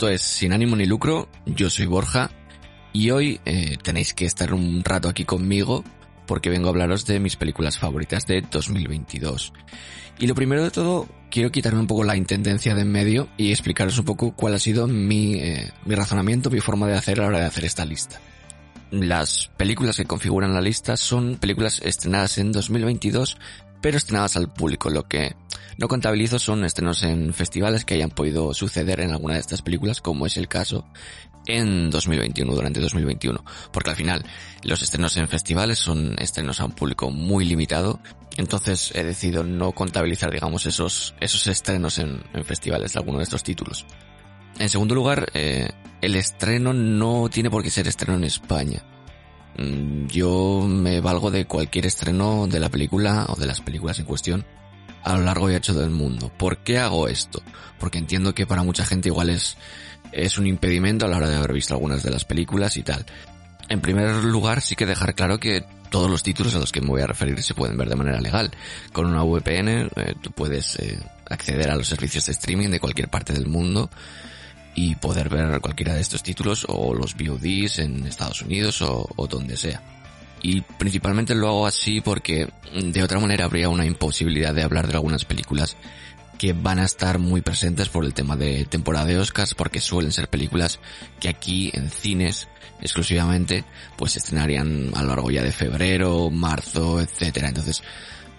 Esto es Sin ánimo ni lucro, yo soy Borja y hoy eh, tenéis que estar un rato aquí conmigo porque vengo a hablaros de mis películas favoritas de 2022. Y lo primero de todo, quiero quitarme un poco la intendencia de en medio y explicaros un poco cuál ha sido mi, eh, mi razonamiento, mi forma de hacer a la hora de hacer esta lista. Las películas que configuran la lista son películas estrenadas en 2022, pero estrenadas al público, lo que no contabilizo son estrenos en festivales que hayan podido suceder en alguna de estas películas, como es el caso en 2021, durante 2021. Porque al final, los estrenos en festivales son estrenos a un público muy limitado. Entonces he decidido no contabilizar, digamos, esos, esos estrenos en, festivales de alguno de estos títulos. En segundo lugar, eh, el estreno no tiene por qué ser estreno en España. Mm, Yo me valgo de cualquier estreno de la película o de las películas en cuestión a lo largo y ancho del mundo. ¿Por qué hago esto? Porque entiendo que para mucha gente igual es, es un impedimento a la hora de haber visto algunas de las películas y tal. En primer lugar, sí que dejar claro que todos los títulos a los que me voy a referir se pueden ver de manera legal. Con una VPN eh, tú puedes eh, acceder a los servicios de streaming de cualquier parte del mundo y poder ver cualquiera de estos títulos o los VODs en Estados Unidos o, donde sea. Y principalmente lo hago así porque de otra manera habría una imposibilidad de hablar de algunas películas que van a estar muy presentes por el tema de temporada de Oscars porque suelen ser películas que aquí en cines exclusivamente pues se estrenarían a lo largo ya de febrero, marzo, etcétera. Entonces,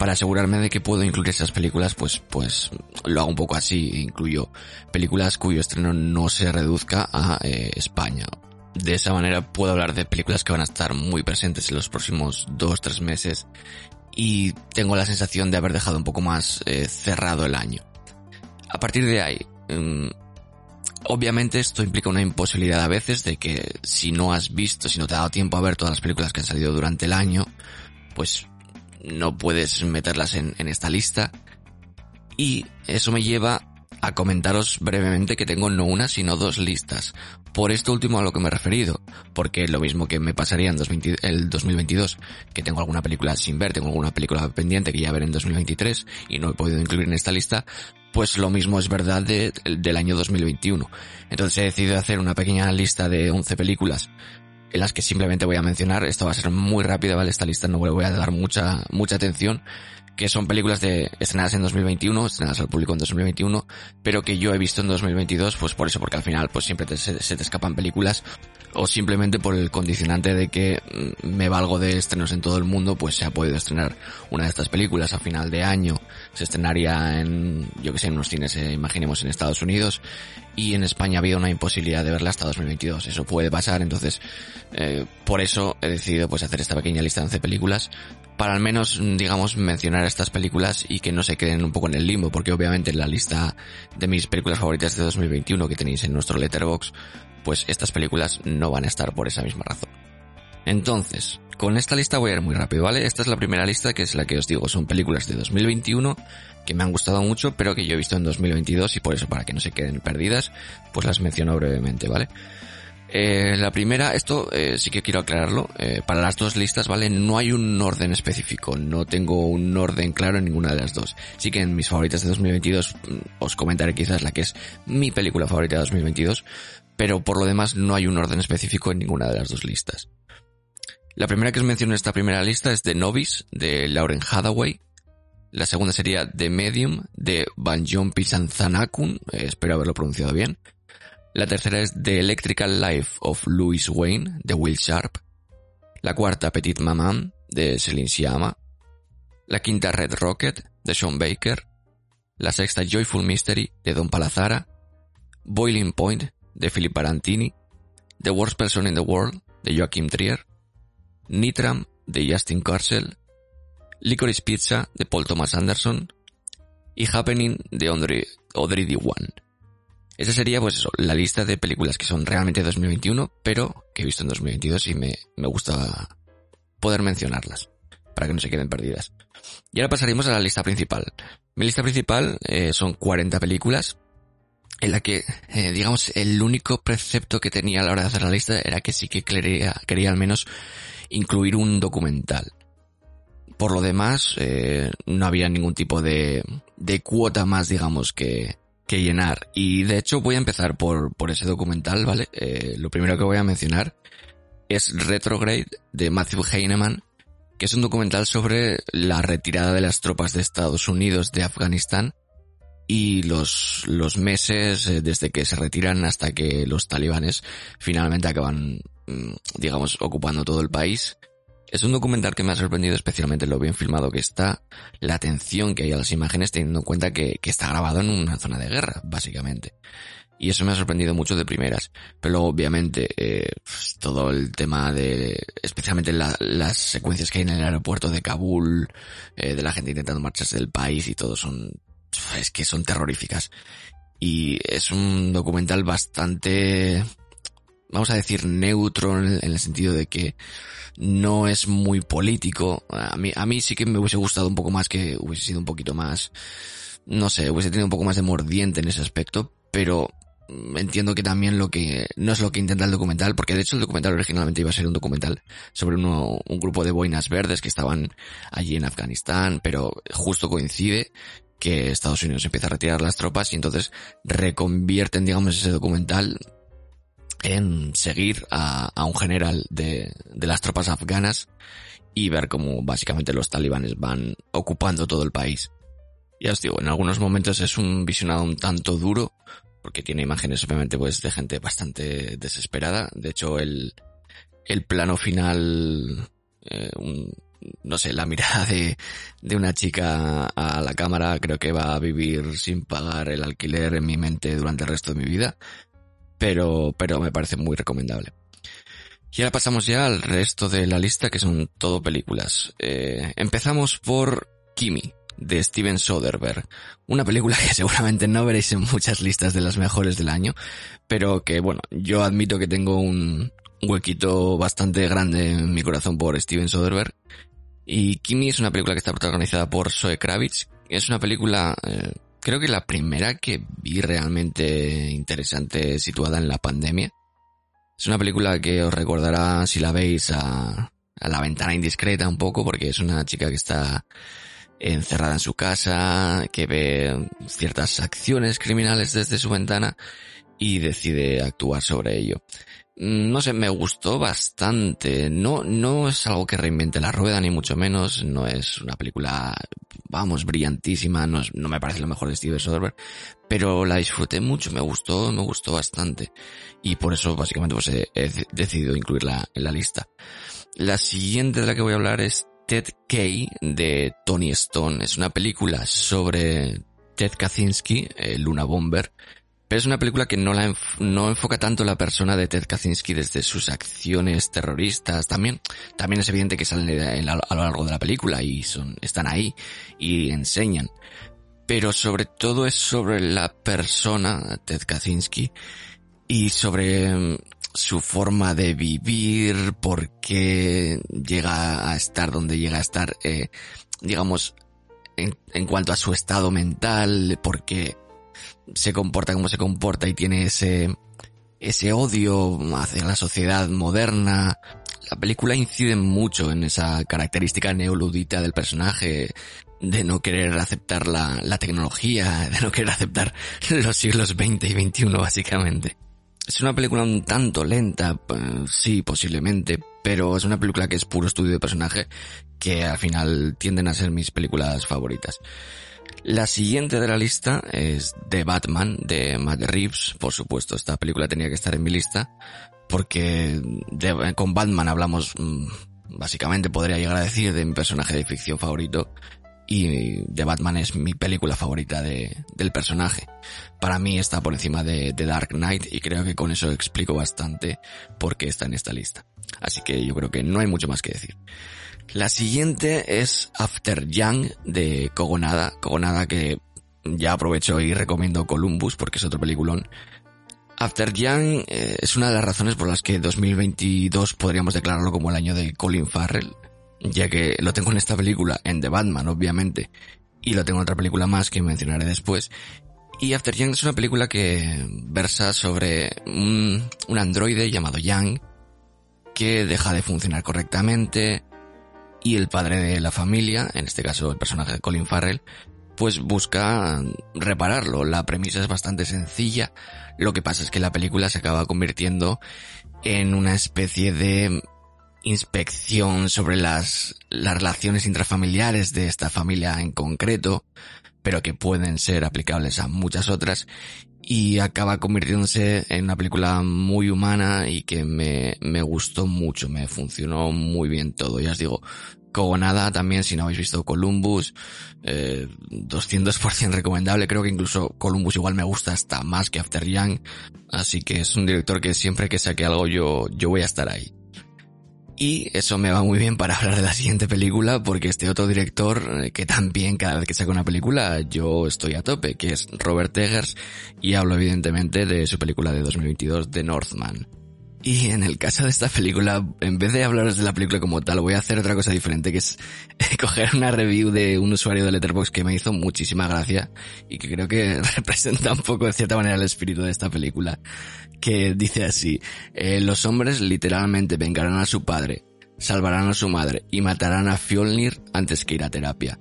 para asegurarme de que puedo incluir esas películas, pues, pues lo hago un poco así, incluyo películas cuyo estreno no se reduzca a eh, España. De esa manera puedo hablar de películas que van a estar muy presentes en los próximos dos, tres meses y tengo la sensación de haber dejado un poco más eh, cerrado el año. A partir de ahí, mm, obviamente esto implica una imposibilidad a veces de que si no has visto, si no te ha dado tiempo a ver todas las películas que han salido durante el año, pues no puedes meterlas en, en esta lista. Y eso me lleva a comentaros brevemente que tengo no una sino dos listas. Por esto último a lo que me he referido, porque lo mismo que me pasaría en 2020 el 2022, que tengo alguna película sin ver, tengo alguna película pendiente que ya ver en 2023 y no he podido incluir en esta lista, pues lo mismo es verdad de- del año 2021. Entonces he decidido hacer una pequeña lista de 11 películas en las que simplemente voy a mencionar, esto va a ser muy rápida, ¿vale? Esta lista no le voy a dar mucha, mucha atención, que son películas de estrenadas en 2021, estrenadas al público en 2021, pero que yo he visto en 2022, pues por eso, porque al final pues siempre te- se, te escapan películas, o simplemente por el condicionante de que mm, me valgo de estrenos en todo el mundo, pues se ha podido estrenar una de estas películas a final de año, se estrenaría en, yo que sé, en unos cines, eh, imaginemos en Estados Unidos, y en España había una imposibilidad de verla hasta 2022. Eso puede pasar, entonces eh, por eso he decidido pues hacer esta pequeña lista de 11 películas para al menos mm, digamos mencionar estas películas y que no se queden un poco en el limbo, porque obviamente en la lista de mis películas favoritas de 2021 que tenéis en nuestro letterbox, pues estas películas no van a estar por esa misma razón. Entonces, con esta lista voy a ir muy rápido, ¿vale? Esta es la primera lista que es la que os digo, son películas de 2021 que me han gustado mucho, pero que yo he visto en 2022 y por eso para que no se queden perdidas, pues las menciono brevemente, ¿vale? Eh, la primera, esto eh, sí que quiero aclararlo, eh, para las dos listas, ¿vale? No hay un orden específico, no tengo un orden claro en ninguna de las dos. Sí que en mis favoritas de 2022 mm, os comentaré quizás la que es mi película favorita de 2022, pero por lo demás no hay un orden específico en ninguna de las dos listas. La primera que os menciono en esta primera lista es The Novice, de Lauren Hathaway. La segunda sería The Medium, de Banjon Pisanzanakun, espero haberlo pronunciado bien. La tercera es The Electrical Life of Louis Wayne, de Will Sharp. La cuarta, Petit Maman, de Celine Sciamma. la quinta Red Rocket de Sean Baker, la sexta Joyful Mystery de Don Palazara, Boiling Point de Philip Barantini, The Worst Person in the World de Joachim Trier, Nitram de Justin Carcel, Licorice Pizza de Paul Thomas Anderson y Happening de Audrey, Audrey D1. Esa sería, pues eso, la lista de películas que son realmente 2021, pero que he visto en 2022 y me, me gusta poder mencionarlas, para que no se queden perdidas. Y ahora pasaríamos a la lista principal. Mi lista principal eh, son 40 películas, en la que, eh, digamos, el único precepto que tenía a la hora de hacer la lista era que sí que quería, quería al menos incluir un documental. Por lo demás, eh, no había ningún tipo de, de cuota más, digamos, que, que llenar. Y de hecho voy a empezar por, por ese documental, ¿vale? Eh, lo primero que voy a mencionar es Retrograde de Matthew Heinemann, que es un documental sobre la retirada de las tropas de Estados Unidos de Afganistán y los, los meses eh, desde que se retiran hasta que los talibanes finalmente acaban, mm, digamos, ocupando todo el país. Es un documental que me ha sorprendido especialmente lo bien filmado que está, la atención que hay a las imágenes teniendo en cuenta que, que está grabado en una zona de guerra, básicamente. Y eso me ha sorprendido mucho de primeras. Pero luego, obviamente, eh, pues, todo el tema de, especialmente las secuencias que hay en el aeropuerto de Kabul, eh, de la gente intentando marcharse del país y todo son es que son terroríficas. Y es un documental bastante, vamos a decir, neutro en el, sentido de que no es muy político. A mí, sí que me hubiese gustado un poco más que hubiese sido un poquito más, no sé, hubiese tenido un poco más de mordiente en ese aspecto, pero entiendo que también lo que no es lo que intenta el documental, porque de hecho el documental originalmente iba a ser un documental sobre uno, un grupo de boinas verdes que estaban allí en Afganistán, pero justo coincide que Estados Unidos empieza a retirar las tropas y entonces reconvierten, digamos, ese documental en seguir a, un general de, de las tropas afganas y ver cómo básicamente los talibanes van ocupando todo el país. Ya os digo, en algunos momentos es un visionado un tanto duro, porque tiene imágenes obviamente pues de gente bastante desesperada. De hecho, el, el plano final, eh, un, no sé, la mirada de, de una chica a la cámara creo que va a vivir sin pagar el alquiler en mi mente durante el resto de mi vida, pero, pero me parece muy recomendable. Y ahora pasamos ya al resto de la lista que son todo películas. Eh, empezamos por Kimi, de Steven Soderbergh. Una película que seguramente no veréis en muchas listas de las mejores del año, pero que bueno, yo admito que tengo un huequito bastante grande en mi corazón por Steven Soderbergh y Kimi es una película que está protagonizada por Zoe Kravitz. Es una película, eh, creo que la primera que vi realmente interesante situada en la pandemia. Es una película que os recordará si la veis a, la ventana indiscreta un poco porque es una chica que está encerrada en su casa, que ve ciertas acciones criminales desde su ventana y decide actuar sobre ello. Mm, no sé, me gustó bastante. No, no es algo que reinvente la rueda, ni mucho menos. No es una película, vamos, brillantísima. No, no me parece lo mejor de Steven Soderbergh. Pero la disfruté mucho, me gustó, me gustó bastante. Y por eso, básicamente, pues he, decidido incluirla en la lista. La siguiente de la que voy a hablar es Ted Kay de Tony Stone. Es una película sobre Ted Kaczynski, Luna Bomber, pero es una película que no, la no enfoca tanto la persona de Ted Kaczynski desde sus acciones terroristas. También, también es evidente que salen a, lo largo de la película y son, están ahí y enseñan. Pero sobre todo es sobre la persona, Ted Kaczynski, y sobre mm, su forma de vivir, por qué llega a estar donde llega a estar, eh, digamos, en, en, cuanto a su estado mental, por qué se comporta como se comporta y tiene ese, ese odio hacia la sociedad moderna. La película incide mucho en esa característica neoludita del personaje, de no querer aceptar la, la tecnología, de no querer aceptar los siglos XX y XXI básicamente. Es una película un tanto lenta, pues, sí, posiblemente, pero es una película que es puro estudio de personaje que al final tienden a ser mis películas favoritas. La siguiente de la lista es The Batman de Matt Reeves. Por supuesto, esta película tenía que estar en mi lista porque con Batman hablamos, mm, básicamente podría llegar a decir de mi personaje de ficción favorito, y The Batman es mi película favorita de, del personaje. Para mí está por encima de, de Dark Knight y creo que con eso explico bastante por qué está en esta lista. Así que yo creo que no hay mucho más que decir. La siguiente es After Young de Kogonada. Kogonada que ya aprovecho y recomiendo Columbus porque es otro peliculón. After Young eh, es una de las razones por las que 2022 podríamos declararlo como el año de Colin Farrell, ya que lo tengo en esta película, en The Batman obviamente, y lo tengo en otra película más que mencionaré después. Y After Young es una película que versa sobre un, un androide llamado Young que deja de funcionar correctamente y el padre de la familia, en este caso el personaje de Colin Farrell, pues busca repararlo. La premisa es bastante sencilla. Lo que pasa es que la película se acaba convirtiendo en una especie de inspección sobre las, las relaciones intrafamiliares de esta familia en concreto, pero que pueden ser aplicables a muchas otras y acaba convirtiéndose en una película muy humana y que me, me gustó mucho, me funcionó muy bien todo. Ya os digo, nada también, si no habéis visto Columbus, eh, 200% recomendable. Creo que incluso Columbus igual me gusta hasta más que After Young. Así que es un director que siempre que saque algo yo, yo voy a estar ahí. Y eso me va muy bien para hablar de la siguiente película, porque este otro director, eh, que también cada vez que saca una película yo estoy a tope, que es Robert Eggers, y hablo evidentemente de su película de 2022, The Northman. Y en el caso de esta película, en vez de hablaros de la película como tal, voy a hacer otra cosa diferente, que es coger una review de un usuario de Letterboxd que me hizo muchísima gracia y que creo que representa un poco de cierta manera el espíritu de esta película, que dice así, eh, los hombres literalmente vengarán a su padre, salvarán a su madre y matarán a Fjolnir antes que ir a terapia.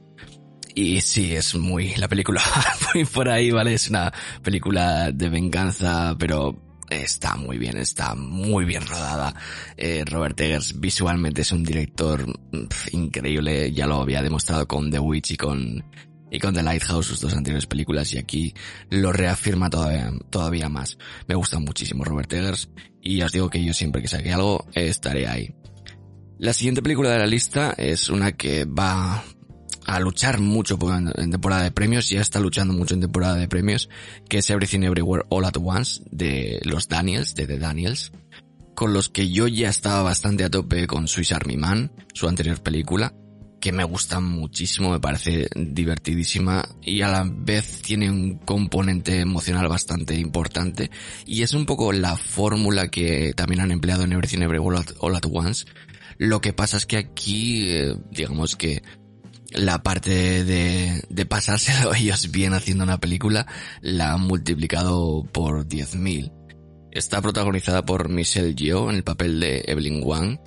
Y sí, es muy, la película muy por ahí, ¿vale? Es una película de venganza, pero está muy bien, está muy bien rodada. Eh, Robert Eggers visualmente es un director increíble, ya lo había demostrado con The Witch y con, y con The Lighthouse, sus dos anteriores películas, y aquí lo reafirma todavía, todavía más. Me gusta muchísimo Robert Eggers, y os digo que yo siempre que saque algo, estaré ahí. La siguiente película de la lista es una que va a luchar mucho en, temporada de premios, ya está luchando mucho en temporada de premios, que es Everything Everywhere All at Once de los Daniels, de The Daniels, con los que yo ya estaba bastante a tope con Swiss Army Man, su anterior película, que me gusta muchísimo, me parece divertidísima y a la vez tiene un componente emocional bastante importante y es un poco la fórmula que también han empleado en Everything Everywhere All at Once. Lo que pasa es que aquí, eh, digamos que la parte de, de pasárselo ellos bien haciendo una película la han multiplicado por 10.000. Está protagonizada por Michelle Yeoh en el papel de Evelyn Wang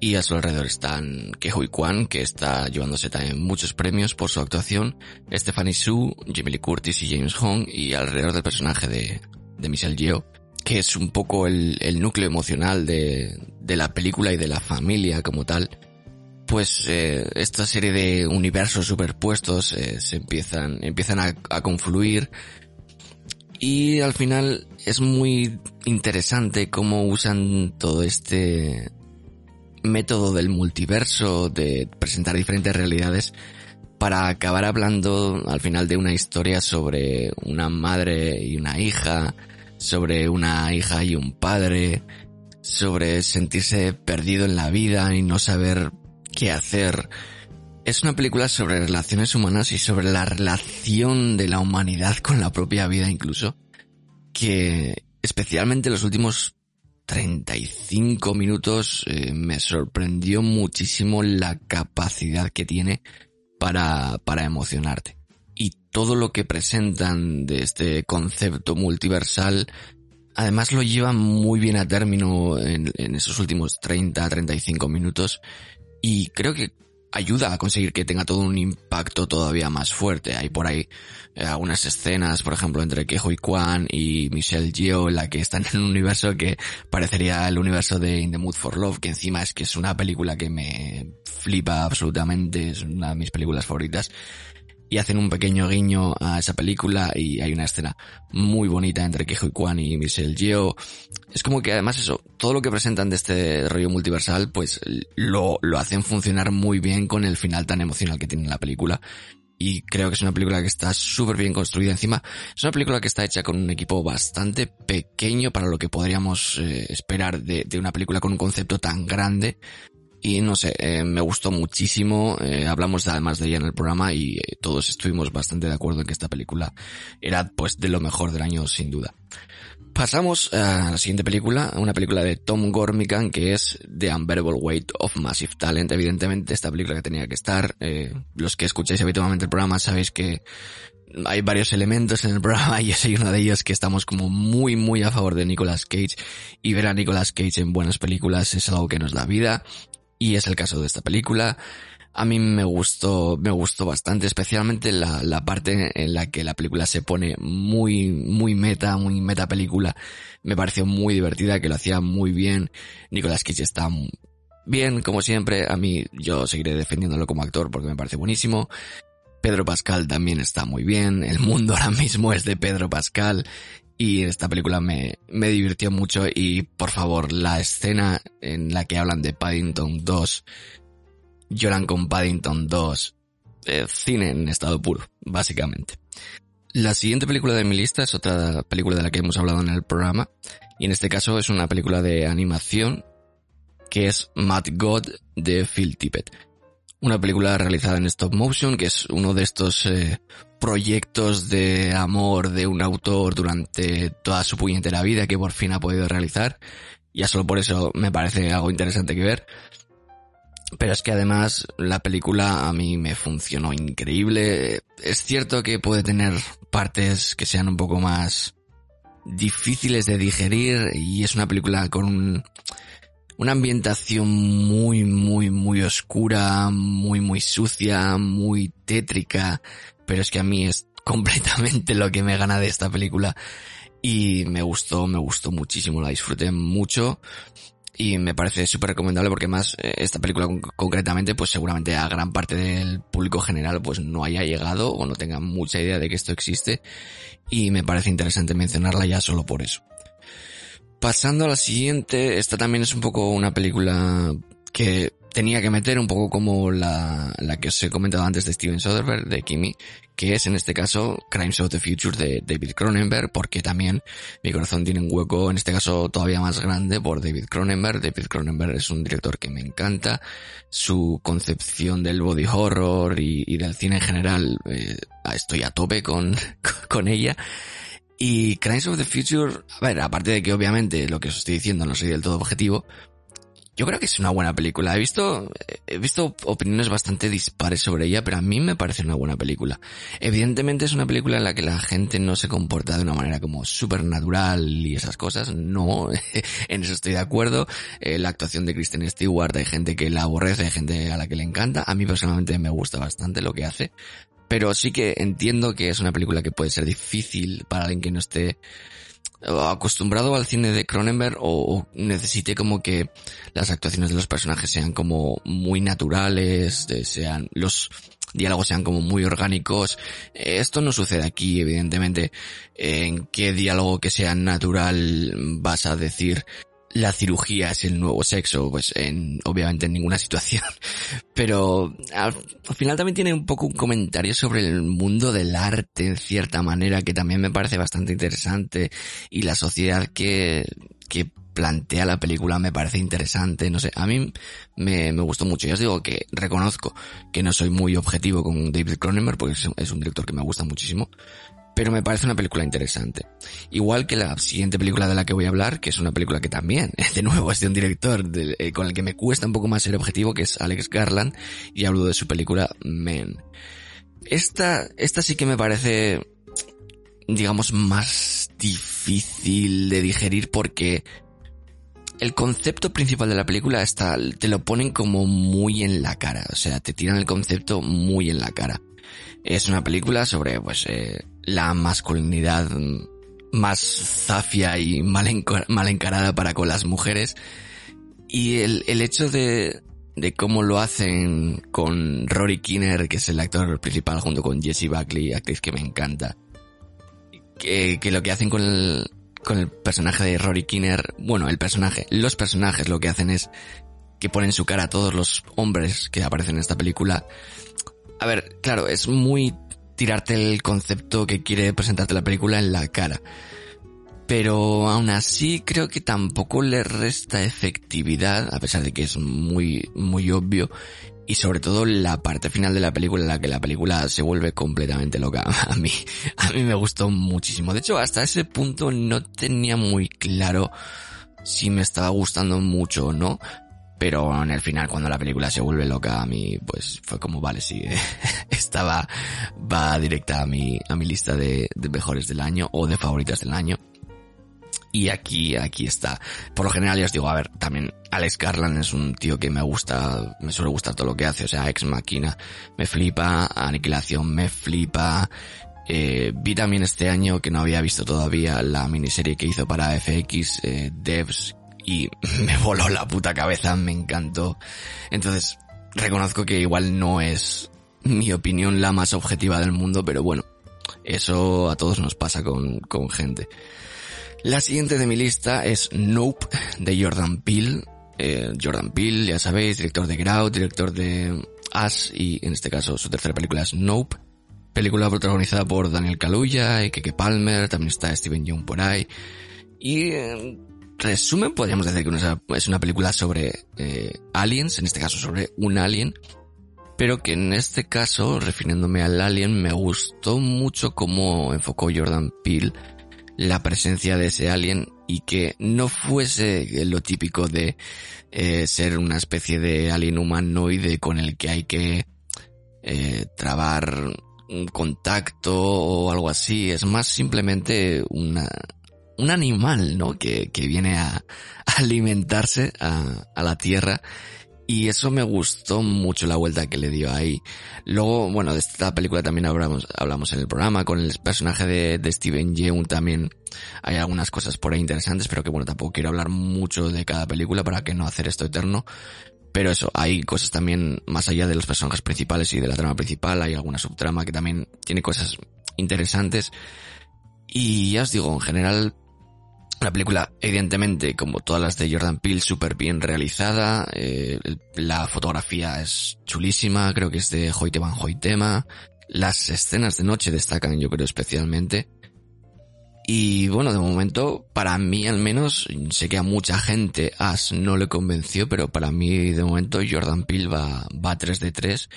y a su alrededor están Kehui Kwan, que está llevándose también muchos premios por su actuación, Stephanie Su, Jamie Lee Curtis y James Hong y alrededor del personaje de, de Michelle Yeoh, que es un poco el, el núcleo emocional de, de la película y de la familia como tal, pues eh, esta serie de universos superpuestos eh, se empiezan, empiezan a, a, confluir. Y al final es muy interesante cómo usan todo este método del multiverso, de presentar diferentes realidades para acabar hablando al final de una historia sobre una madre y una hija, sobre una hija y un padre, sobre sentirse perdido en la vida y no saber qué hacer. Es una película sobre relaciones humanas y sobre la relación de la humanidad con la propia vida incluso, que especialmente en los últimos 35 minutos eh, me sorprendió muchísimo la capacidad que tiene para, para emocionarte. Y todo lo que presentan de este concepto multiversal, además lo llevan muy bien a término en, en esos últimos 30-35 minutos y creo que ayuda a conseguir que tenga todo un impacto todavía más fuerte. Hay por ahí eh, algunas escenas, por ejemplo, entre Kejo y Kwan y Michelle Yeoh, en la que están en un universo que parecería el universo de In the Mood for Love, que encima es que es una película que me flipa absolutamente, es una de mis películas favoritas y hacen un pequeño guiño a esa película y hay una escena muy bonita entre Kejo Kwan y Michelle Yeoh. Es como que además eso, todo lo que presentan de este rollo multiversal, pues lo, lo hacen funcionar muy bien con el final tan emocional que tiene la película. y creo que es una película que está súper bien construida. Encima, es una película que está hecha con un equipo bastante pequeño para lo que podríamos eh, esperar de, de, una película con un concepto tan grande. Y no sé, eh, me gustó muchísimo. Eh, hablamos además de ella en el programa y eh, todos estuvimos bastante de acuerdo en que esta película era pues de lo mejor del año sin duda. Pasamos a la siguiente película, una película de Tom Gormican que es The Unbearable Weight of Massive Talent. Evidentemente esta película que tenía que estar. Eh, los que escucháis habitualmente el programa sabéis que hay varios elementos en el programa y yo soy uno de ellos que estamos como muy muy a favor de Nicolas Cage y ver a Nicolas Cage en buenas películas es algo que nos da vida y es el caso de esta película. A mí me gustó, me gustó bastante, especialmente la, la parte en la que la película se pone muy, muy meta, muy meta película. Me pareció muy divertida, que lo hacía muy bien. Nicolas Cage está bien, como siempre. A mí, yo seguiré defendiéndolo como actor porque me parece buenísimo. Pedro Pascal también está muy bien. El mundo ahora mismo es de Pedro Pascal. Y esta película me, me divirtió mucho y por favor, la escena en la que hablan de Paddington 2, lloran con Paddington 2, eh, cine en estado puro, básicamente. La siguiente película de mi lista es otra película de la que hemos hablado en el programa, y en este caso es una película de animación que es Mad God de Phil Tippett. Una película realizada en stop motion, que es uno de estos eh, proyectos de amor de un autor durante toda su puñetera vida que por fin ha podido realizar. Ya solo por eso me parece algo interesante que ver. Pero es que además la película a mí me funcionó increíble. Es cierto que puede tener partes que sean un poco más difíciles de digerir y es una película con un, una ambientación muy, muy, muy oscura, muy, muy sucia, muy tétrica, pero es que a mí es completamente lo que me gana de esta película y me gustó, me gustó muchísimo, la disfruté mucho y me parece súper recomendable porque más esta película concretamente pues seguramente a gran parte del público general pues no haya llegado o no tenga mucha idea de que esto existe y me parece interesante mencionarla ya solo por eso. Pasando a la siguiente, esta también es un poco una película que tenía que meter un poco como la, la que os he comentado antes de Steven Soderbergh, de Kimi, que es en este caso Crimes of the Future de David Cronenberg, porque también mi corazón tiene un hueco, en este caso todavía más grande, por David Cronenberg. David Cronenberg es un director que me encanta, su concepción del body horror y, del cine en general, eh, estoy a tope con, con ella. Y Crimes of the Future, a ver, aparte de que obviamente lo que os estoy diciendo no soy del todo objetivo, yo creo que es una buena película. He visto, he visto opiniones bastante dispares sobre ella, pero a mí me parece una buena película. Evidentemente es una película en la que la gente no se comporta de una manera como supernatural y esas cosas. No, en eso estoy de acuerdo. Eh, la actuación de Kristen Stewart, hay gente que la aborrece, hay gente a la que le encanta. A mí personalmente me gusta bastante lo que hace. Pero sí que entiendo que es una película que puede ser difícil para alguien que no esté acostumbrado al cine de Cronenberg o, necesite como que las actuaciones de los personajes sean como muy naturales, sean los diálogos sean como muy orgánicos. Esto no sucede aquí, evidentemente. En qué diálogo que sea natural vas a decir la cirugía es el nuevo sexo, pues en, obviamente en ninguna situación. Pero al, al, final también tiene un poco un comentario sobre el mundo del arte en cierta manera que también me parece bastante interesante y la sociedad que, que plantea la película me parece interesante, no sé, a mí me, me gustó mucho. Ya os digo que reconozco que no soy muy objetivo con David Cronenberg porque es, es un director que me gusta muchísimo, pero me parece una película interesante. Igual que la siguiente película de la que voy a hablar, que es una película que también, de nuevo, es de un director eh, con el que me cuesta un poco más ser objetivo, que es Alex Garland, y hablo de su película Men. Esta, esta sí que me parece, digamos, más difícil de digerir porque el concepto principal de la película está, te lo ponen como muy en la cara, o sea, te tiran el concepto muy en la cara. Es una película sobre, pues, eh, la masculinidad más zafia y mal, encarada para con las mujeres. Y el, el hecho de, de cómo lo hacen con Rory Kinner, que es el actor principal, junto con Jessie Buckley, actriz que me encanta. Que, que lo que hacen con el, con el personaje de Rory Kinner, bueno, el personaje, los personajes lo que hacen es que ponen su cara a todos los hombres que aparecen en esta película A ver, claro, es muy tirarte el concepto que quiere presentarte la película en la cara. Pero aún así creo que tampoco le resta efectividad, a pesar de que es muy, muy obvio. Y sobre todo la parte final de la película en la que la película se vuelve completamente loca. A mí, a mí me gustó muchísimo. De hecho, hasta ese punto no tenía muy claro si me estaba gustando mucho o no. Pero en el final, cuando la película se vuelve loca, a mí, pues fue como, vale, sí, estaba, va directa a mi, a mi lista de, de mejores del año o de favoritas del año. Y aquí, aquí está. Por lo general ya os digo, a ver, también Alex Garland es un tío que me gusta, me suele gustar todo lo que hace, o sea, Ex Máquina me flipa, Aniquilación me flipa, eh, vi también este año que no había visto todavía la miniserie que hizo para FX, eh, Devs, y me voló la puta cabeza, me encantó. Entonces, reconozco que igual no es mi opinión la más objetiva del mundo, pero bueno, eso a todos nos pasa con, con gente. La siguiente de mi lista es Nope de Jordan Peele. Eh, Jordan Peele, ya sabéis, director de Grout, director de Us y en este caso su tercera película es Nope. Película protagonizada por Daniel Kaluuya y Keke Palmer, también está Steven Yeun por ahí. Y en resumen podríamos decir que es una película sobre eh, aliens, en este caso sobre un alien, pero que en este caso, refiriéndome al alien, me gustó mucho cómo enfocó Jordan Peele la presencia de ese alien y que no fuese lo típico de eh, ser una especie de alien humanoide con el que hay que eh, trabar un contacto o algo así. Es más simplemente una, un animal, ¿no? Que, que viene a, alimentarse a, a la Tierra y eso me gustó mucho la vuelta que le dio ahí. Luego, bueno, de esta película también hablamos, hablamos en el programa, con el personaje de, de Steven Yeun también hay algunas cosas por ahí interesantes, pero que bueno, tampoco quiero hablar mucho de cada película para que no hacer esto eterno. Pero eso, hay cosas también más allá de los personajes principales y de la trama principal, hay alguna subtrama que también tiene cosas interesantes. Y ya os digo, en general, la película, evidentemente, como todas las de Jordan Peele, súper bien realizada. Eh, la fotografía es chulísima, creo que es de Hoyte Van Hoytema. Las escenas de noche destacan, yo creo, especialmente. Y bueno, de momento, para mí al menos, sé que a mucha gente As no le convenció, pero para mí de momento Jordan Peele va, va 3 de 3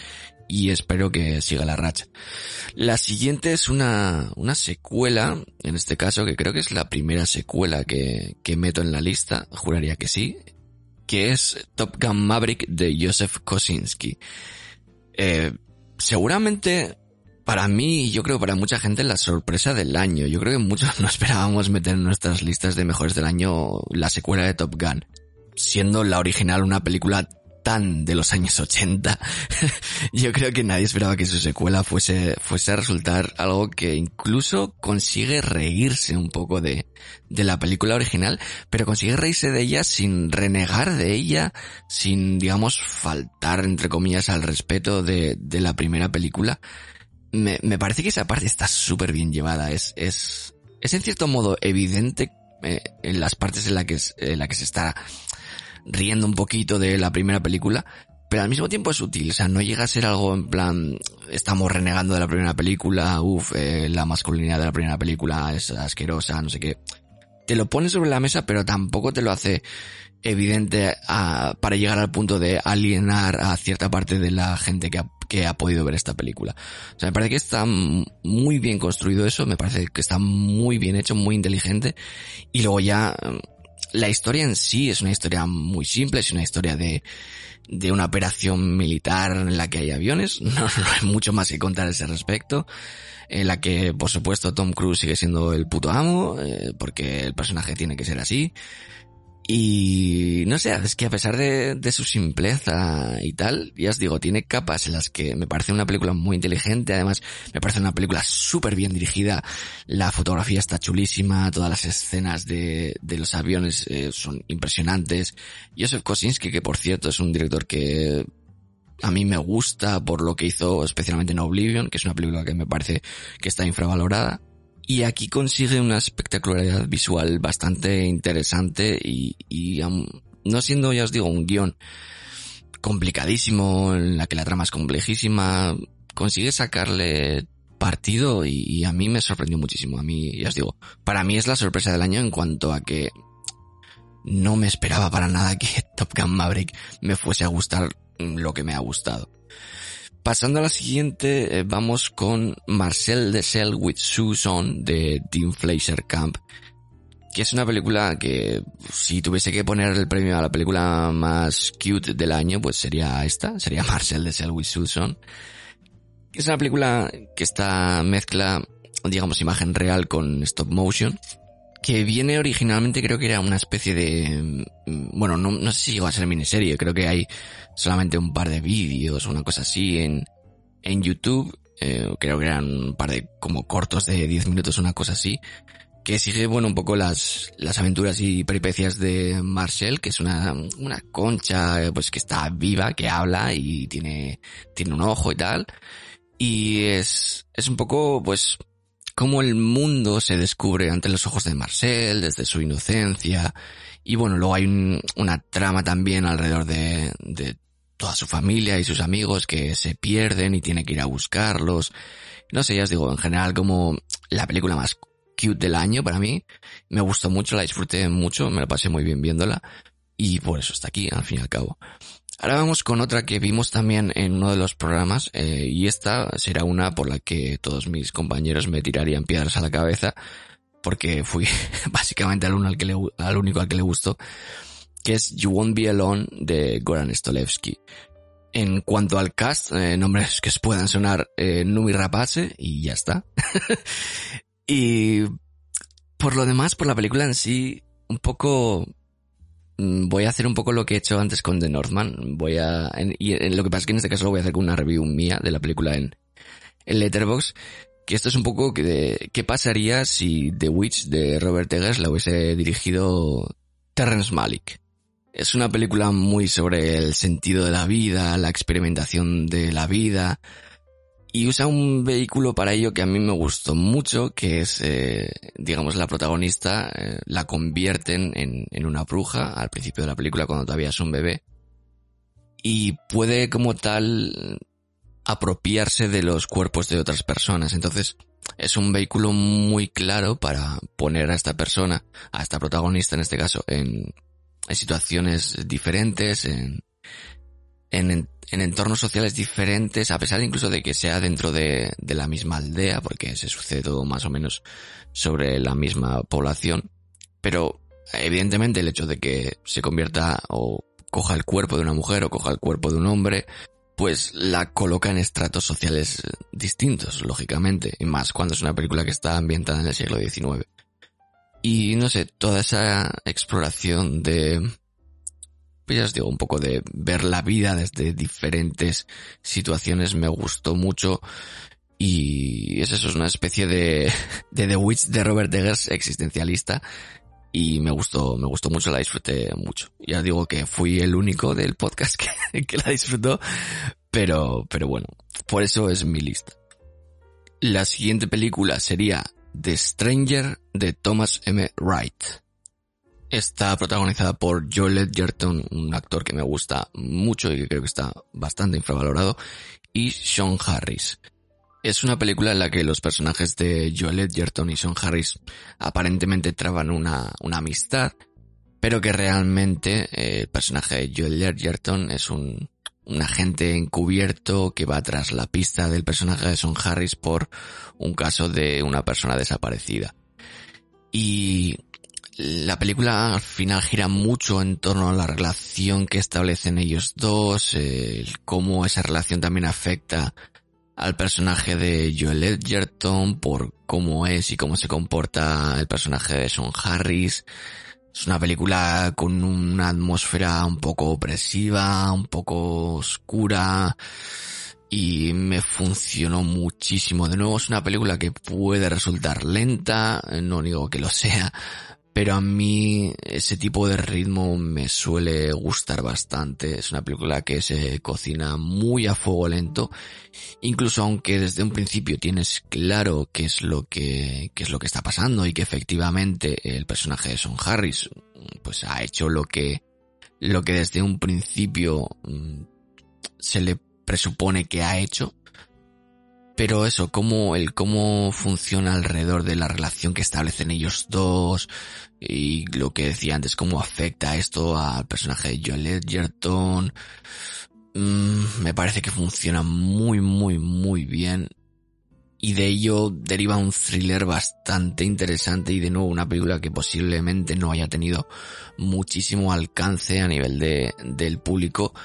y espero que siga la racha. La siguiente es una, una secuela, en este caso, que creo que es la primera secuela que, que meto en la lista, juraría que sí, que es Top Gun Maverick de Joseph Kosinski. Eh, seguramente para mí y yo creo para mucha gente la sorpresa del año. Yo creo que muchos no esperábamos meter en nuestras listas de mejores del año la secuela de Top Gun. Siendo la original una película tan de los años 80, yo creo que nadie esperaba que su secuela fuese, fuese a resultar algo que incluso consigue reírse un poco de, de la película original, pero consigue reírse de ella sin renegar de ella, sin, digamos, faltar, entre comillas, al respeto de, de la primera película. Me, me parece que esa parte está súper bien llevada, es, es, es en cierto modo evidente eh, en las partes en la que, en la que se está riendo un poquito de la primera película, pero al mismo tiempo es sutil, o sea, no llega a ser algo en plan, estamos renegando de la primera película, uff, eh, la masculinidad de la primera película es asquerosa, no sé qué. Te lo pone sobre la mesa, pero tampoco te lo hace evidente a, para llegar al punto de alienar a cierta parte de la gente que ha, que ha podido ver esta película. O sea, me parece que está muy bien construido eso, me parece que está muy bien hecho, muy inteligente, y luego ya la historia en sí es una historia muy simple, es una historia de, de una operación militar en la que hay aviones, no, hay mucho más que contar a ese respecto, en la que por supuesto Tom Cruise sigue siendo el puto amo, eh, porque el personaje tiene que ser así, y no sé, es que a pesar de, su simpleza y tal, ya os digo, tiene capas en las que me parece una película muy inteligente, además me parece una película súper bien dirigida, la fotografía está chulísima, todas las escenas de, de los aviones eh, son impresionantes. Joseph Kosinski, que por cierto es un director que a mí me gusta por lo que hizo especialmente en Oblivion, que es una película que me parece que está infravalorada. Y aquí consigue una espectacularidad visual bastante interesante y, y no siendo, ya os digo, un guion complicadísimo, en la que la trama es complejísima, consigue sacarle partido y, a mí me sorprendió muchísimo. A mí, ya os digo, para mí es la sorpresa del año en cuanto a que no me esperaba para nada que Top Gun Maverick me fuese a gustar lo que me ha gustado. Pasando a la siguiente, eh, vamos con Marcel de Cell with Susan de Dean Fleischer Camp, que es una película que si tuviese que poner el premio a la película más cute del año, pues sería esta, sería Marcel de Cell with Susan. Es una película que está mezcla, digamos, imagen real con stop motion, que viene originalmente creo que era una especie de, mm, bueno, no, no sé si iba a ser miniserie, creo que hay solamente un par de vídeos, una cosa así en, en YouTube, eh, creo que eran un par de como cortos de 10 minutos, una cosa así, que sigue, bueno, un poco las, las aventuras y peripecias de Marcel, que es una, una concha, pues que está viva, que habla y tiene, tiene un ojo y tal. Y es, es un poco, pues, cómo el mundo se descubre ante los ojos de Marcel, desde su inocencia. Y bueno, luego hay una trama también alrededor de, de toda su familia y sus amigos que se pierden y tiene que ir a buscarlos. No sé, ya os digo, en general como la película más cute del año para mí. Me gustó mucho, la disfruté mucho, me la pasé muy bien viéndola. Y por eso está aquí, al fin y al cabo. Ahora vamos con otra que vimos también en uno de los programas eh, y esta será una por la que todos mis compañeros me tirarían piedras a la cabeza porque fui básicamente al, uno al, que le, al único al que le gustó que es You Won't Be Alone de Goran Stolevsky. En cuanto al cast, eh, nombres que puedan sonar eh, Numi Rapace y ya está. y por lo demás, por la película en sí, un poco Mm, voy a hacer un poco lo que he hecho antes con The Northman. Voy a, y lo que pasa es que en este caso lo voy a hacer con una review mía de la película en, en Letterboxd. Que esto es un poco de, qué pasaría si The Witch de Robert Eggers la hubiese dirigido Terrence Malick. Es una película muy sobre el sentido de la vida, la experimentación de la vida, y usa un vehículo para ello que a mí me gustó mucho, que es, eh, digamos, la protagonista, eh, la convierten en, en una bruja al principio de la película cuando todavía es un bebé. Y puede como tal apropiarse de los cuerpos de otras personas. Entonces, es un vehículo muy claro para poner a esta persona, a esta protagonista en este caso, en, en situaciones diferentes, en, en, en entornos sociales diferentes, a pesar incluso de que sea dentro de, de la misma aldea, porque se sucede todo más o menos sobre la misma población. Pero evidentemente el hecho de que se convierta o coja el cuerpo de una mujer o coja el cuerpo de un hombre, pues la coloca en estratos sociales distintos, lógicamente, y más cuando es una película que está ambientada en el siglo XIX. Y no sé, toda esa exploración de pues ya os digo, un poco de ver la vida desde diferentes situaciones me gustó mucho. Y es eso, es una especie de, de The Witch de Robert Eggers existencialista. Y me gustó, me gustó mucho, la disfruté mucho. Ya digo que fui el único del podcast que, que la disfrutó. Pero, pero bueno, por eso es mi lista. La siguiente película sería The Stranger de Thomas M. Wright. Está protagonizada por Joel Edgerton, un actor que me gusta mucho y que creo que está bastante infravalorado, y Sean Harris. Es una película en la que los personajes de Joel Edgerton y Sean Harris aparentemente traban una, una amistad, pero que realmente eh, el personaje de Joel Edgerton es un, un agente encubierto que va tras la pista del personaje de Sean Harris por un caso de una persona desaparecida. Y la película al final gira mucho en torno a la relación que establecen ellos dos, cómo esa relación también afecta al personaje de Joel Edgerton por cómo es y cómo se comporta el personaje de Sean Harris. Es una película con una atmósfera un poco opresiva, un poco oscura y me funcionó muchísimo. De nuevo es una película que puede resultar lenta, no digo que lo sea, pero a mí ese tipo de ritmo me suele gustar bastante. Es una película que se cocina muy a fuego lento. Incluso aunque desde un principio tienes claro qué es lo que, qué es lo que está pasando y que efectivamente el personaje de Son Harris pues ha hecho lo que, lo que desde un principio mm, se le presupone que ha hecho pero eso, cómo, el cómo funciona alrededor de la relación que establecen ellos dos, y lo que decía antes, cómo afecta esto al personaje de Joel Edgerton, mm, me parece que funciona muy, muy, muy bien. Y de ello deriva un thriller bastante interesante y de nuevo una película que posiblemente no haya tenido muchísimo alcance a nivel de, del público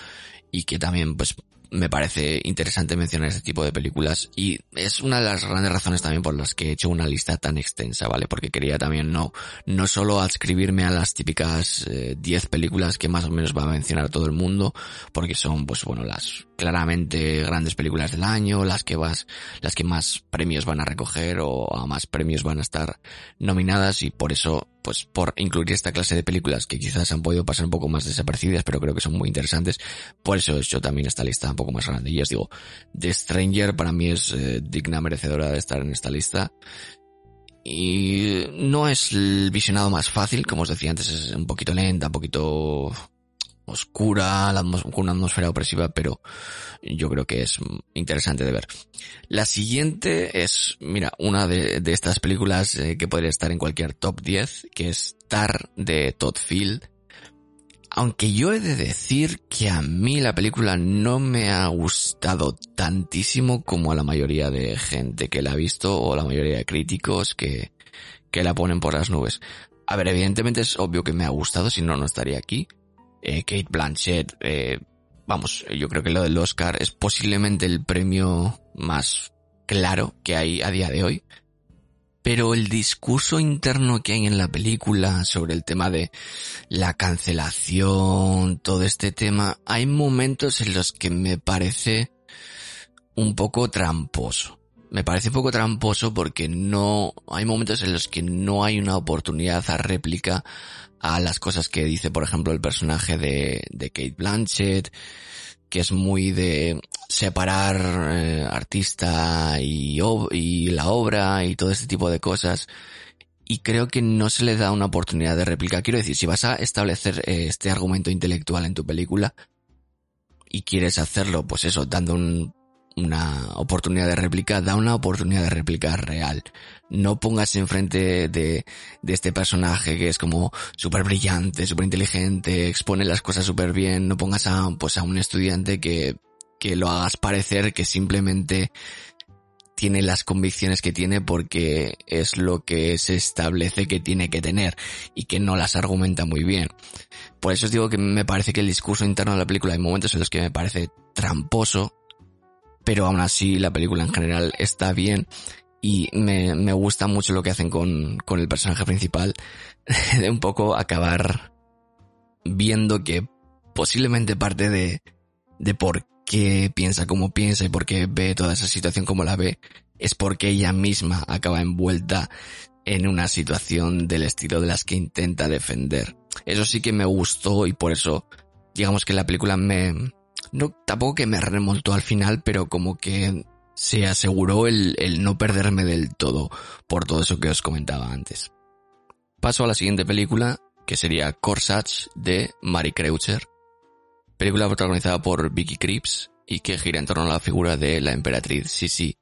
y que también pues me parece interesante mencionar este tipo de películas y es una de las grandes razones también por las que he hecho una lista tan extensa, ¿vale? Porque quería también no, no solo adscribirme a las típicas 10 eh, películas que más o menos va a mencionar todo el mundo, porque son, pues bueno, las claramente grandes películas del año, las que vas, las que más premios van a recoger o a más premios van a estar nominadas y por eso pues por incluir esta clase de películas que quizás han podido pasar un poco más desapercibidas, pero creo que son muy interesantes, por eso he hecho también esta lista un poco más grande. Y os digo, The Stranger para mí es eh, digna merecedora de estar en esta lista. Y no es el visionado más fácil, como os decía antes, es un poquito lenta, un poquito oscura, una atmósfera opresiva, pero yo creo que es interesante de ver. La siguiente es, mira, una de, estas películas eh, que podría estar en cualquier top 10, que es Tar de Todd Field. Aunque yo he de decir que a mí la película no me ha gustado tantísimo como a la mayoría de gente que la ha visto o la mayoría de críticos que, que la ponen por las nubes. A ver, evidentemente es obvio que me ha gustado, si no, no estaría aquí. Eh, Kate Blanchett, eh, vamos, yo creo que lo del Oscar es posiblemente el premio más claro que hay a día de hoy. Pero el discurso interno que hay en la película sobre el tema de la cancelación, todo este tema, hay momentos en los que me parece un poco tramposo. Me parece un poco tramposo porque no, hay momentos en los que no hay una oportunidad a réplica a las cosas que dice, por ejemplo, el personaje de, de Kate Blanchett, que es muy de separar eh, artista y, y la obra y todo este tipo de cosas. Y creo que no se le da una oportunidad de réplica. Quiero decir, si vas a establecer eh, este argumento intelectual en tu película y quieres hacerlo, pues eso, dando un una oportunidad de réplica, da una oportunidad de réplica real. No pongas enfrente de, de este personaje que es como súper brillante, súper inteligente, expone las cosas súper bien, no pongas a, pues a un estudiante que, que lo hagas parecer que simplemente tiene las convicciones que tiene porque es lo que se establece que tiene que tener y que no las argumenta muy bien. Por eso os digo que me parece que el discurso interno de la película hay momentos en los que me parece tramposo pero aún así la película en general está bien y me, me gusta mucho lo que hacen con, con el personaje principal de un poco acabar viendo que posiblemente parte de, de por qué piensa como piensa y por qué ve toda esa situación como la ve es porque ella misma acaba envuelta en una situación del estilo de las que intenta defender. Eso sí que me gustó y por eso digamos que la película me, no, tampoco que me remontó al final, pero como que se aseguró el, el no perderme del todo por todo eso que os comentaba antes. Paso a la siguiente película, que sería Corsage de Mary Kreuzer. Película protagonizada por Vicky Krieps y que gira en torno a la figura de la emperatriz Sisi.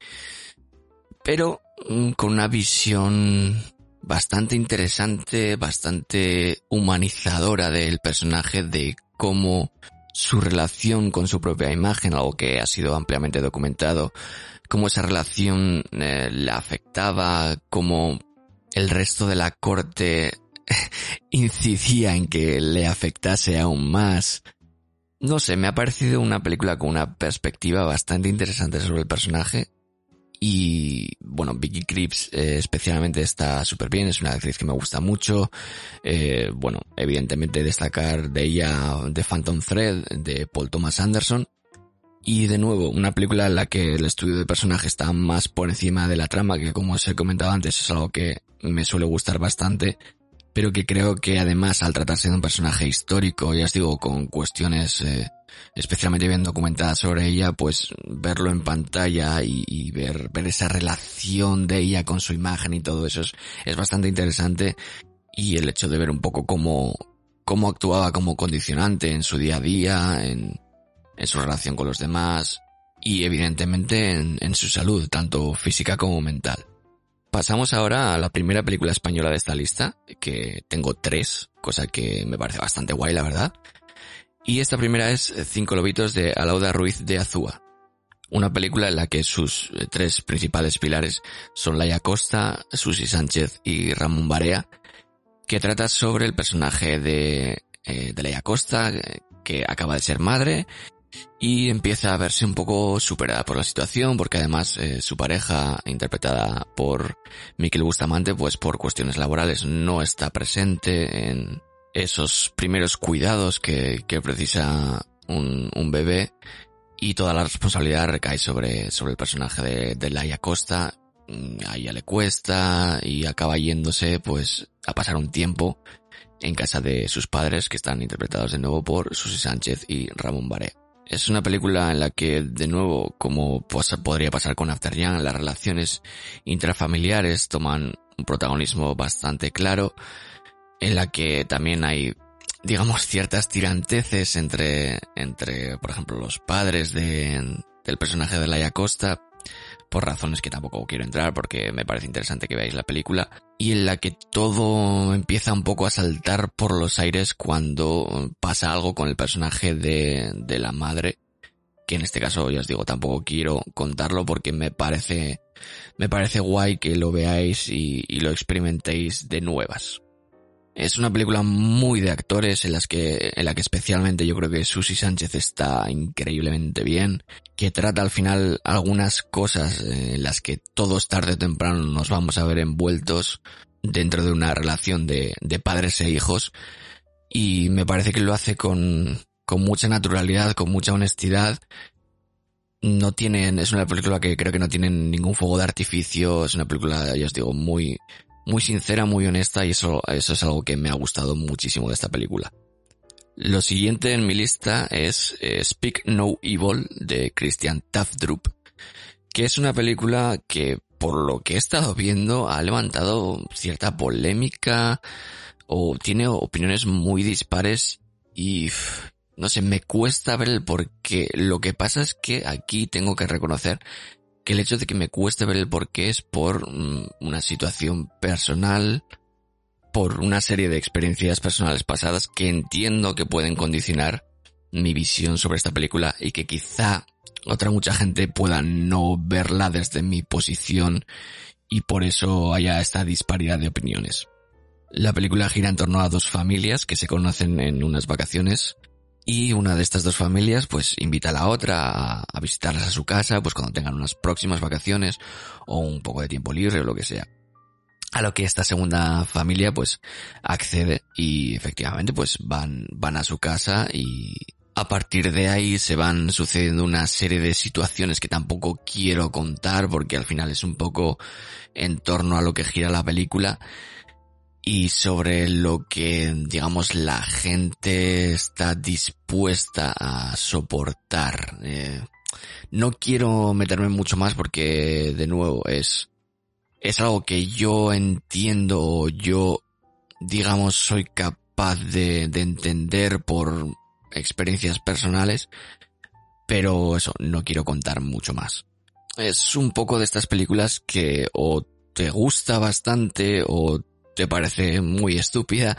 Pero mm, con una visión bastante interesante, bastante humanizadora del personaje de cómo su relación con su propia imagen, algo que ha sido ampliamente documentado, cómo esa relación eh, la afectaba, cómo el resto de la corte incidía en que le afectase aún más. No sé, me ha parecido una película con una perspectiva bastante interesante sobre el personaje y bueno, Vicky Creeps eh, especialmente está súper bien, es una actriz que me gusta mucho. Eh, bueno, evidentemente destacar de ella The Phantom Thread de Paul Thomas Anderson. Y de nuevo, una película en la que el estudio de personaje está más por encima de la trama, que como os he comentado antes es algo que me suele gustar bastante, pero que creo que además al tratarse de un personaje histórico, ya os digo, con cuestiones eh, especialmente bien documentada sobre ella, pues verlo en pantalla y, ver, ver esa relación de ella con su imagen y todo eso es, es bastante interesante y el hecho de ver un poco cómo, cómo actuaba como condicionante en su día a día, en su relación con los demás y evidentemente en, su salud, tanto física como mental. Pasamos ahora a la primera película española de esta lista, que tengo tres, cosa que me parece bastante guay, la verdad. Y esta primera es Cinco Lobitos de Alauda Ruiz de Azúa. Una película en la que sus tres principales pilares son Laia Costa, Susi Sánchez y Ramón Barea, que trata sobre el personaje de, eh, de Laia Costa, que acaba de ser madre y empieza a verse un poco superada por la situación porque además eh, su pareja interpretada por Miquel Bustamante pues por cuestiones laborales no está presente en esos primeros cuidados que, precisa un, un, bebé y toda la responsabilidad recae sobre, sobre el personaje de, de Laia Costa mm, a ella le cuesta y acaba yéndose pues a pasar un tiempo en casa de sus padres que están interpretados de nuevo por Susi Sánchez y Ramón Baré. Es una película en la que, de nuevo, como podría pasar con After Young, las relaciones intrafamiliares toman un protagonismo bastante claro, en la que también hay, digamos, ciertas tiranteces entre, entre, por ejemplo, los padres de, del personaje de Laia Costa, por razones que tampoco quiero entrar porque me parece interesante que veáis la película, y en la que todo empieza un poco a saltar por los aires cuando pasa algo con el personaje de, de la madre, que en este caso ya os digo tampoco quiero contarlo porque me parece me parece guay que lo veáis y, y lo experimentéis de nuevas. Es una película muy de actores en las que, en la que especialmente yo creo que Susi Sánchez está increíblemente bien, que trata al final algunas cosas en las que todos tarde o temprano nos vamos a ver envueltos dentro de una relación de, de padres e hijos. Y me parece que lo hace con, con mucha naturalidad, con mucha honestidad. No tienen, es una película que creo que no tienen ningún fuego de artificio, es una película, ya os digo, muy, muy sincera, muy honesta y eso, eso es algo que me ha gustado muchísimo de esta película. Lo siguiente en mi lista es eh, Speak No Evil de Christian Tafdrup, que es una película que por lo que he estado viendo ha levantado cierta polémica o tiene opiniones muy dispares y no sé, me cuesta ver el porqué. Lo que pasa es que aquí tengo que reconocer que el hecho de que me cueste ver el porqué es por mm, una situación personal, por una serie de experiencias personales pasadas que entiendo que pueden condicionar mi visión sobre esta película y que quizá otra mucha gente pueda no verla desde mi posición y por eso haya esta disparidad de opiniones. La película gira en torno a dos familias que se conocen en unas vacaciones y una de estas dos familias pues invita a la otra a, a, visitarlas a su casa pues cuando tengan unas próximas vacaciones o un poco de tiempo libre o lo que sea. A lo que esta segunda familia pues accede y efectivamente pues van, van a su casa y a partir de ahí se van sucediendo una serie de situaciones que tampoco quiero contar porque al final es un poco en torno a lo que gira la película y sobre lo que, digamos, la gente está dispuesta a soportar. Eh, no quiero meterme mucho más porque, de nuevo, es, es algo que yo entiendo, yo, digamos, soy capaz de, de entender por experiencias personales, pero eso, no quiero contar mucho más. Es un poco de estas películas que o te gusta bastante o te parece muy estúpida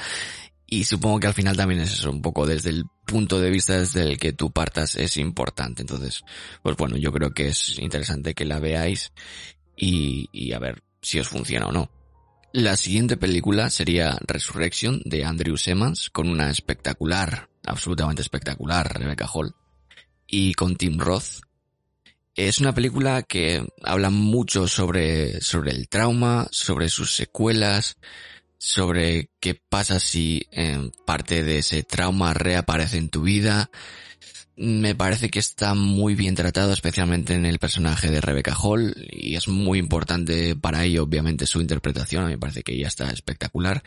y supongo que al final también es eso, un poco desde el punto de vista desde el que tú partas es importante. Entonces, pues bueno, yo creo que es interesante que la veáis y, y a ver si os funciona o no. La siguiente película sería Resurrection de Andrew Semans con una espectacular, absolutamente espectacular Rebecca Hall y con Tim Roth. Es una película que habla mucho sobre, sobre el trauma, sobre sus secuelas, sobre qué pasa si en parte de ese trauma reaparece en tu vida. Me parece que está muy bien tratado, especialmente en el personaje de Rebecca Hall, y es muy importante para ello, obviamente, su interpretación. A mí me parece que ella está espectacular.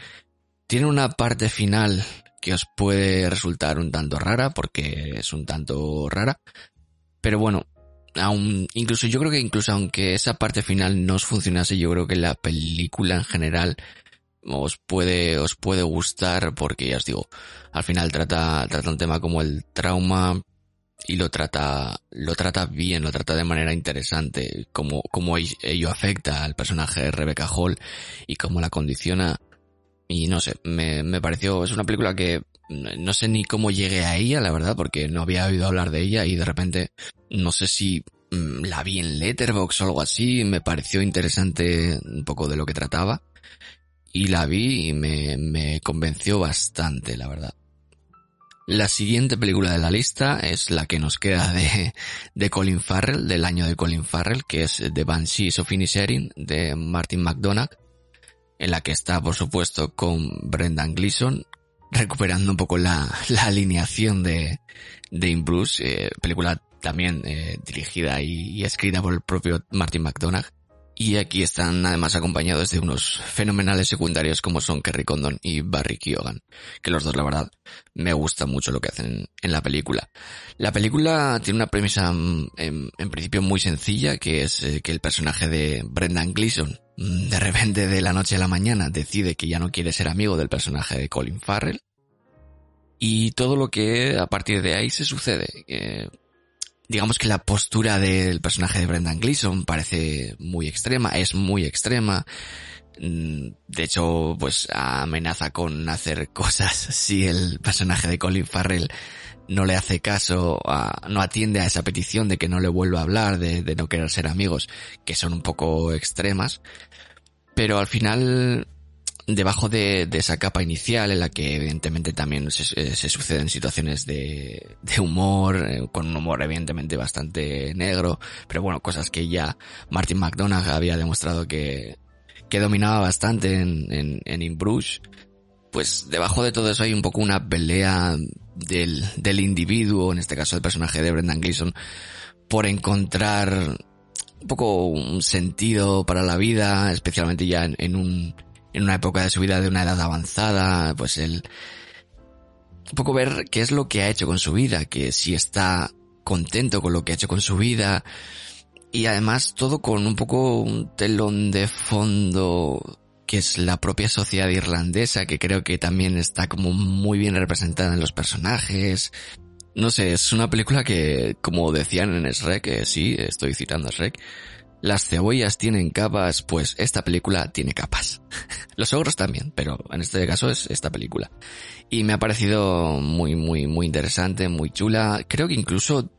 Tiene una parte final que os puede resultar un tanto rara, porque es un tanto rara. Pero bueno, aún, incluso yo creo que incluso aunque esa parte final no os funcionase, yo creo que la película en general os puede, os puede gustar porque ya os digo, al final trata, trata un tema como el trauma y lo trata, lo trata bien, lo trata de manera interesante, como, como ello afecta al personaje de Rebecca Hall y cómo la condiciona. Y no sé, me, me pareció, es una película que no sé ni cómo llegué a ella, la verdad, porque no había oído hablar de ella y de repente, no sé si mm, la vi en Letterbox o algo así, me pareció interesante un poco de lo que trataba y la vi y me, me convenció bastante, la verdad. La siguiente película de la lista es la que nos queda de, de Colin Farrell, del año de Colin Farrell, que es The Banshees of Inisherin, de Martin McDonagh, en la que está, por supuesto, con Brendan Gleeson, recuperando un poco la, la alineación de, de In Bruce, eh, película también eh, dirigida y, escrita por el propio Martin McDonagh. Y aquí están además acompañados de unos fenomenales secundarios como son Kerry Condon y Barry Keoghan, que los dos la verdad me gusta mucho lo que hacen en la película. La película tiene una premisa mm, en, en principio muy sencilla, que es eh, que el personaje de Brendan Gleeson de repente de la noche a la mañana decide que ya no quiere ser amigo del personaje de Colin Farrell y todo lo que a partir de ahí se sucede. Digamos que la postura del personaje de Brendan Gleeson parece muy extrema, es muy extrema. Mm, de hecho, pues amenaza con hacer cosas si el personaje de Colin Farrell no le hace caso, no atiende a esa petición de que no le vuelva a hablar, de, de no querer ser amigos, que son un poco extremas. Pero al final debajo de, esa capa inicial en la que evidentemente también se, suceden situaciones de, humor, eh, con un humor evidentemente bastante negro, pero bueno, cosas que ya Martin McDonagh había demostrado que, que dominaba bastante en, en, en In Bruges, pues debajo de todo eso hay un poco una pelea del, del individuo, en este caso el personaje de Brendan Gleeson, por encontrar un poco un sentido para la vida, especialmente ya en, un en una época de su vida de una edad avanzada, pues él un poco ver qué es lo que ha hecho con su vida, que si está contento con lo que ha hecho con su vida y además todo con un poco un telón de fondo que es la propia sociedad irlandesa que creo que también está como muy bien representada en los personajes. No sé, es una película que, como decían en Shrek, que sí, estoy citando a Shrek, las cebollas tienen capas, pues esta película tiene capas. Los ogros también, pero en este caso es esta película. Y me ha parecido muy, muy, muy interesante, muy chula. Creo que incluso,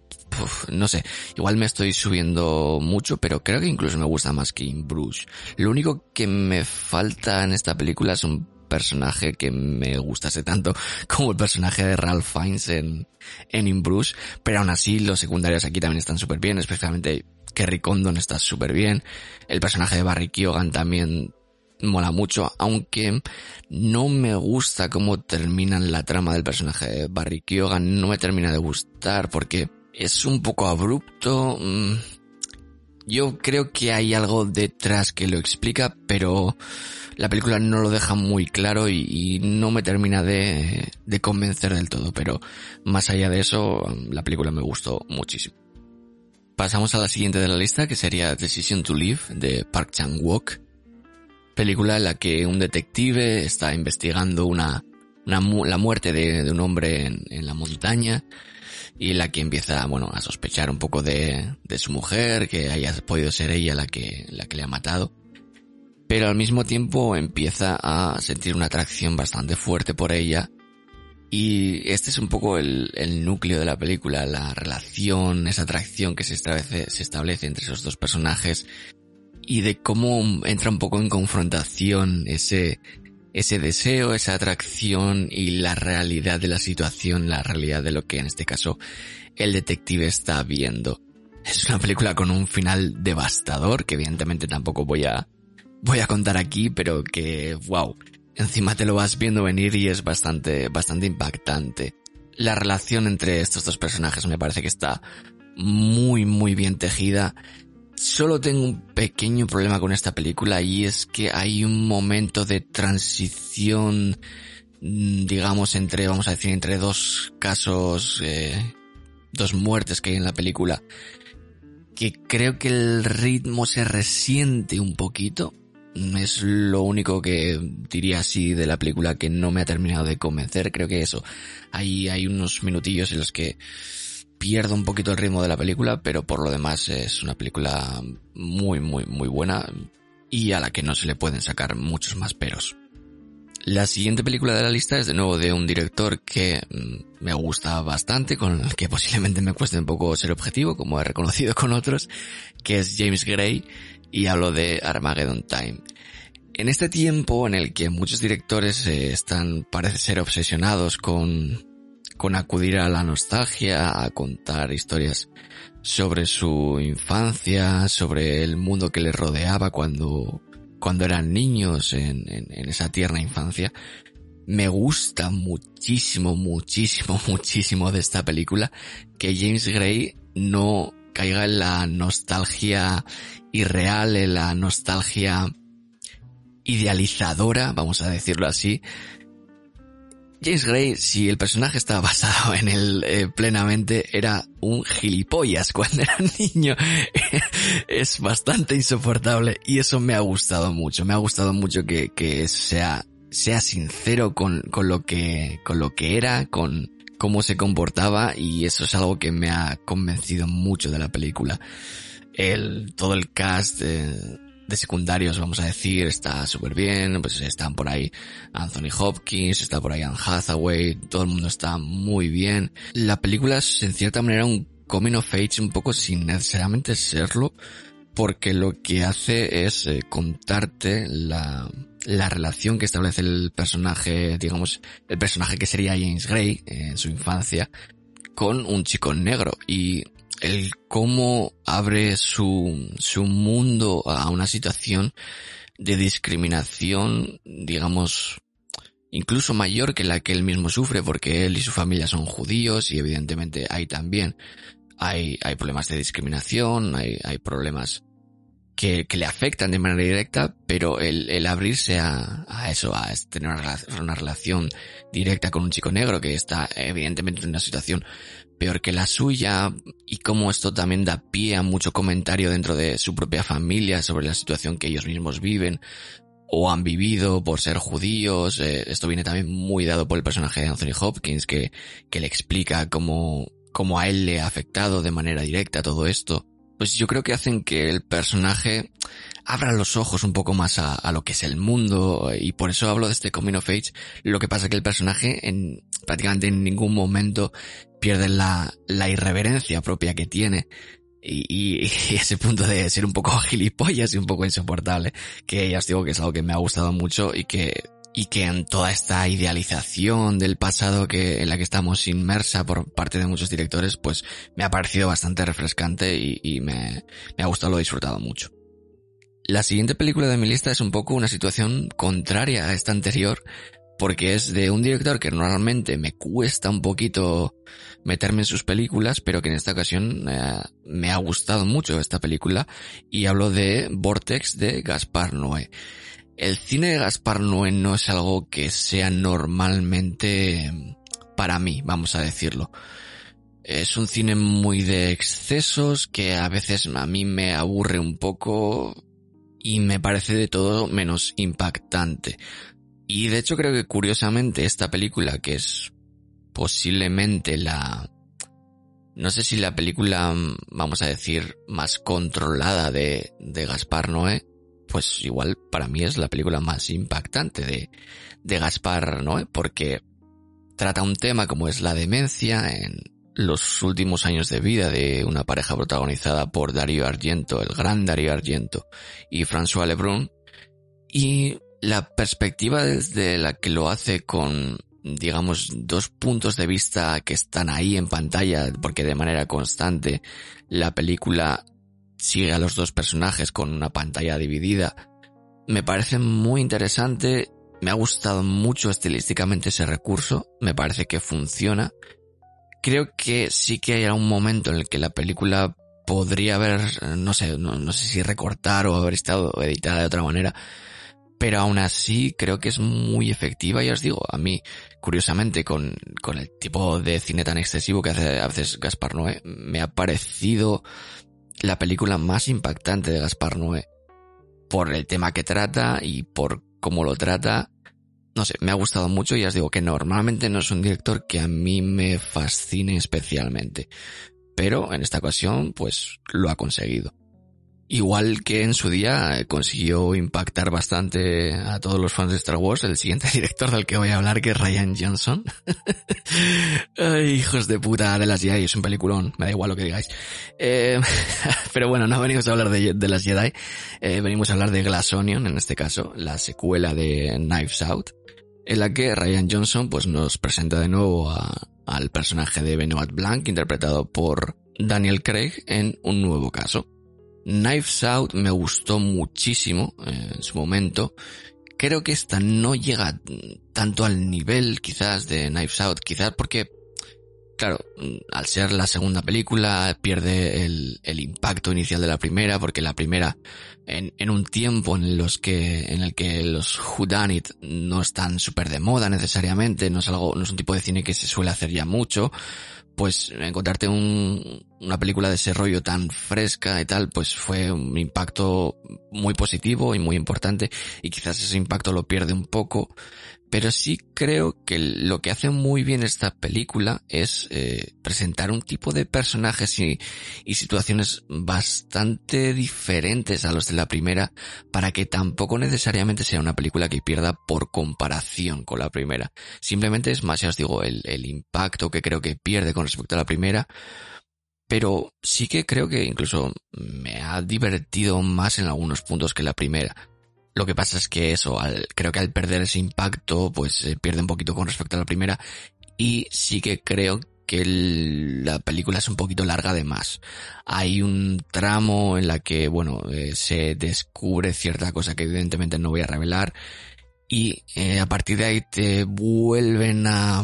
no sé, igual me estoy subiendo mucho, pero creo que incluso me gusta más que In Bruges. Lo único que me falta en esta película es un personaje que me gustase tanto como el personaje de Ralph Fiennes en, In Bruges, pero aún así los secundarios aquí también están súper bien, especialmente Kerry Condon está súper bien. El personaje de Barry Keoghan también mola mucho, aunque no me gusta cómo terminan la trama del personaje de Barry Keoghan, no me termina de gustar porque es un poco abrupto. Mm, yo creo que hay algo detrás que lo explica, pero la película no lo deja muy claro y, no me termina de, convencer del todo, pero más allá de eso, la película me gustó muchísimo. Pasamos a la siguiente de la lista, que sería Decision to Live, de Park Chan-wook. Película en la que un detective está investigando una, la muerte de, un hombre en, en, la montaña y la que empieza, bueno, a sospechar un poco de, de su mujer, que haya podido ser ella la que, la que le ha matado. Pero al mismo tiempo empieza a sentir una atracción bastante fuerte por ella y este es un poco el, el, núcleo de la película, la relación, esa atracción que se establece, se establece entre esos dos personajes y de cómo entra un poco en confrontación ese, ese deseo, esa atracción y la realidad de la situación, la realidad de lo que en este caso el detective está viendo. Es una película con un final devastador que evidentemente tampoco voy a, voy a contar aquí, pero que, wow, encima te lo vas viendo venir y es bastante, bastante impactante. La relación entre estos dos personajes me parece que está muy, muy bien tejida. Solo tengo un pequeño problema con esta película y es que hay un momento de transición, mm, digamos, entre, vamos a decir, entre dos casos, eh, dos muertes que hay en la película, que creo que el ritmo se resiente un poquito es lo único que diría así de la película que no me ha terminado de convencer. Creo que eso. Hay, hay unos minutillos en los que pierdo un poquito el ritmo de la película, pero por lo demás es una película muy, muy, muy buena y a la que no se le pueden sacar muchos más peros. La siguiente película de la lista es de nuevo de un director que mm, me gusta bastante, con el que posiblemente me cueste un poco ser objetivo, como he reconocido con otros, que es James Gray, y hablo de Armageddon Time. En este tiempo en el que muchos directores eh, están, parece ser, obsesionados con, con acudir a la nostalgia, a contar historias sobre su infancia, sobre el mundo que les rodeaba cuando cuando eran niños en, esa tierna infancia. Me gusta muchísimo, muchísimo, muchísimo de esta película que James Gray no caiga en la nostalgia irreal, en la nostalgia idealizadora, vamos a decirlo así, James Gray, si el personaje estaba basado en él eh, plenamente, era un gilipollas cuando era niño. es bastante insoportable y eso me ha gustado mucho. Me ha gustado mucho que, que sea, sea sincero con, con lo que, con lo que era, con cómo se comportaba y eso es algo que me ha convencido mucho de la película. El, todo el cast, de secundarios, vamos a decir, está súper bien, pues están por ahí Anthony Hopkins, está por ahí Anne Hathaway, todo el mundo está muy bien. La película es en cierta manera un coming of age un poco sin necesariamente serlo, porque lo que hace es eh, contarte la, la relación que establece el personaje, digamos, el personaje que sería James Gray en su infancia, con un chico negro. Y el cómo abre su, su mundo a una situación de discriminación, digamos, incluso mayor que la que él mismo sufre, porque él y su familia son judíos y evidentemente hay también, hay, hay problemas de discriminación, hay, hay problemas que, le afectan de manera directa, pero el, abrirse a, eso, a tener una, una relación directa con un chico negro que está evidentemente en una situación peor que la suya y cómo esto también da pie a mucho comentario dentro de su propia familia sobre la situación que ellos mismos viven o han vivido por ser judíos. Eh, esto viene también muy dado por el personaje de Anthony Hopkins que, le explica cómo a él le ha afectado de manera directa todo esto. Pues yo creo que hacen que el personaje abra los ojos un poco más a, a, lo que es el mundo y por eso hablo de este coming of age. Lo que pasa es que el personaje en prácticamente en ningún momento pierde la, la irreverencia propia que tiene. Y, y, ese punto de ser un poco gilipollas y un poco insoportable, que ya os digo que es algo que me ha gustado mucho y que, y que en toda esta idealización del pasado que, en la que estamos inmersa por parte de muchos directores, pues me ha parecido bastante refrescante y, me ha gustado, lo he disfrutado mucho. La siguiente película de mi lista es un poco una situación contraria a esta anterior, porque es de un director que normalmente me cuesta un poquito meterme en sus películas, pero que en esta ocasión eh, me ha gustado mucho esta película y hablo de Vortex de Gaspar Noé. El cine de Gaspar Noé no es algo que sea normalmente para mí, vamos a decirlo. Es un cine muy de excesos que a veces a mí me aburre un poco y me parece de todo menos impactante. Y de hecho creo que curiosamente esta película, que es posiblemente la... No sé si la película, vamos a decir, más controlada de, de Gaspar Noé, pues igual para mí es la película más impactante de, de Gaspar Noé, porque trata un tema como es la demencia en los últimos años de vida de una pareja protagonizada por Darío Argento, el gran Darío Argento, y François Lebrun, y la perspectiva desde la que lo hace con, digamos, dos puntos de vista que están ahí en pantalla, porque de manera constante la película sigue a los dos personajes con una pantalla dividida, me parece muy interesante, me ha gustado mucho estilísticamente ese recurso, me parece que funciona. Creo que sí que hay algún momento en el que la película podría haber, no sé, no, no sé si recortar o haber estado editada de otra manera, pero aún así creo que es muy efectiva, ya os digo, a mí, curiosamente, con, con el tipo de cine tan excesivo que hace a veces Gaspar Noé, me ha parecido la película más impactante de Gaspar Noé, por el tema que trata y por cómo lo trata, no sé, me ha gustado mucho y ya os digo que normalmente no es un director que a mí me fascine especialmente. Pero en esta ocasión, pues lo ha conseguido. Igual que en su día consiguió impactar bastante a todos los fans de Star Wars, el siguiente director del que voy a hablar, que es Ryan Johnson. Ay, hijos de puta de las Jedi, es un peliculón, me da igual lo que digáis. Eh, pero bueno, no venimos a hablar de, las Jedi, eh, venimos a hablar de Glass Onion, en este caso, la secuela de Knives Out, en la que Ryan Johnson pues nos presenta de nuevo al personaje de Benoit Blanc, interpretado por Daniel Craig, en un nuevo caso. Knives Out me gustó muchísimo eh, en su momento. Creo que esta no llega tanto al nivel quizás de Knives Out, quizás porque, claro, al ser la segunda película pierde el, el impacto inicial de la primera, porque la primera, en, en un tiempo en los que, en el que los whodunit no están súper de moda necesariamente, no es algo, no es un tipo de cine que se suele hacer ya mucho, pues encontrarte un, una película de ese rollo tan fresca y tal, pues fue un impacto muy positivo y muy importante y quizás ese impacto lo pierde un poco pero sí creo que lo que hace muy bien esta película es eh, presentar un tipo de personajes y, y, situaciones bastante diferentes a los de la primera para que tampoco necesariamente sea una película que pierda por comparación con la primera. Simplemente es más, ya os digo, el, el impacto que creo que pierde con respecto a la primera. Pero sí que creo que incluso me ha divertido más en algunos puntos que la primera. Lo que pasa es que eso, creo que al perder ese impacto, pues se pierde un poquito con respecto a la primera. Y sí que creo que la película es un poquito larga de más. Hay un tramo en la que, bueno, eh, se descubre cierta cosa que evidentemente no voy a revelar. Y eh, a partir de ahí te vuelven a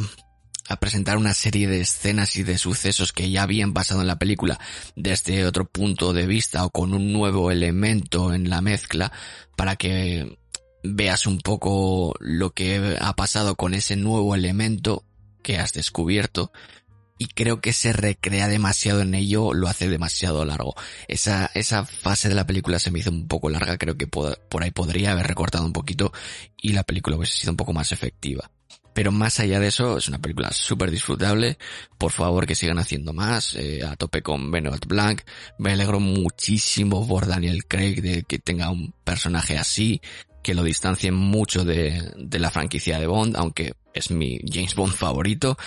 a presentar una serie de escenas y de sucesos que ya habían pasado en la película desde otro punto de vista o con un nuevo elemento en la mezcla para que veas un poco lo que ha pasado con ese nuevo elemento que has descubierto y creo que se recrea demasiado en ello, lo hace demasiado largo. Esa, esa fase de la película se me hizo un poco larga, creo que por, ahí podría haber recortado un poquito y la película hubiese sido un poco más efectiva. Pero más allá de eso, es una película súper disfrutable. Por favor, que sigan haciendo más. Eh, a tope con Benoit Blanc. Me alegro muchísimo por Daniel Craig de que tenga un personaje así. Que lo distancie mucho de, de la franquicia de Bond, aunque es mi James Bond favorito.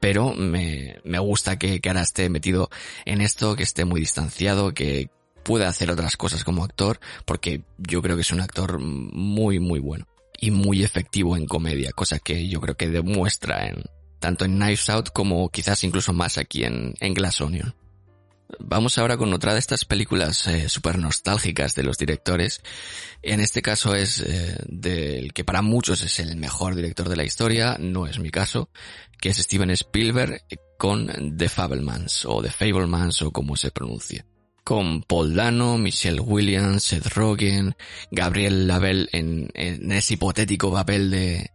Pero me, me gusta que, que ahora esté metido en esto, que esté muy distanciado, que pueda hacer otras cosas como actor, porque yo creo que es un actor muy, muy bueno y muy efectivo en comedia, cosa que yo creo que demuestra en tanto en Knives Out como quizás incluso más aquí en, en Glass Onion. Vamos ahora con otra de estas películas eh, super nostálgicas de los directores. En este caso es eh, del que para muchos es el mejor director de la historia, no es mi caso, que es Steven Spielberg con The Fablemans o The Fablemans o como se pronuncia con Paul Dano, Michelle Williams, Seth Rogen, Gabriel Labelle en, ese hipotético papel de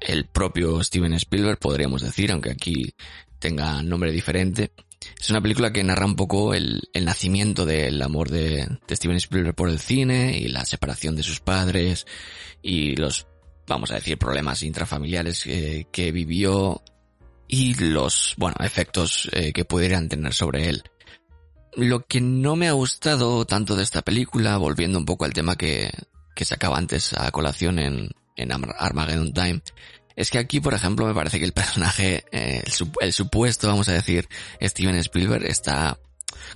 el propio Steven Spielberg, podríamos decir, aunque aquí tenga nombre diferente. Es una película que narra un poco el, nacimiento del amor de, Steven Spielberg por el cine y la separación de sus padres y los, vamos a decir, problemas intrafamiliares que vivió y los, bueno, efectos eh, que pudieran tener sobre él. Lo que no me ha gustado tanto de esta película, volviendo un poco al tema que, que sacaba antes a colación en, en Armageddon Time, es que aquí, por ejemplo, me parece que el personaje, eh, el, supuesto, vamos a decir, Steven Spielberg, está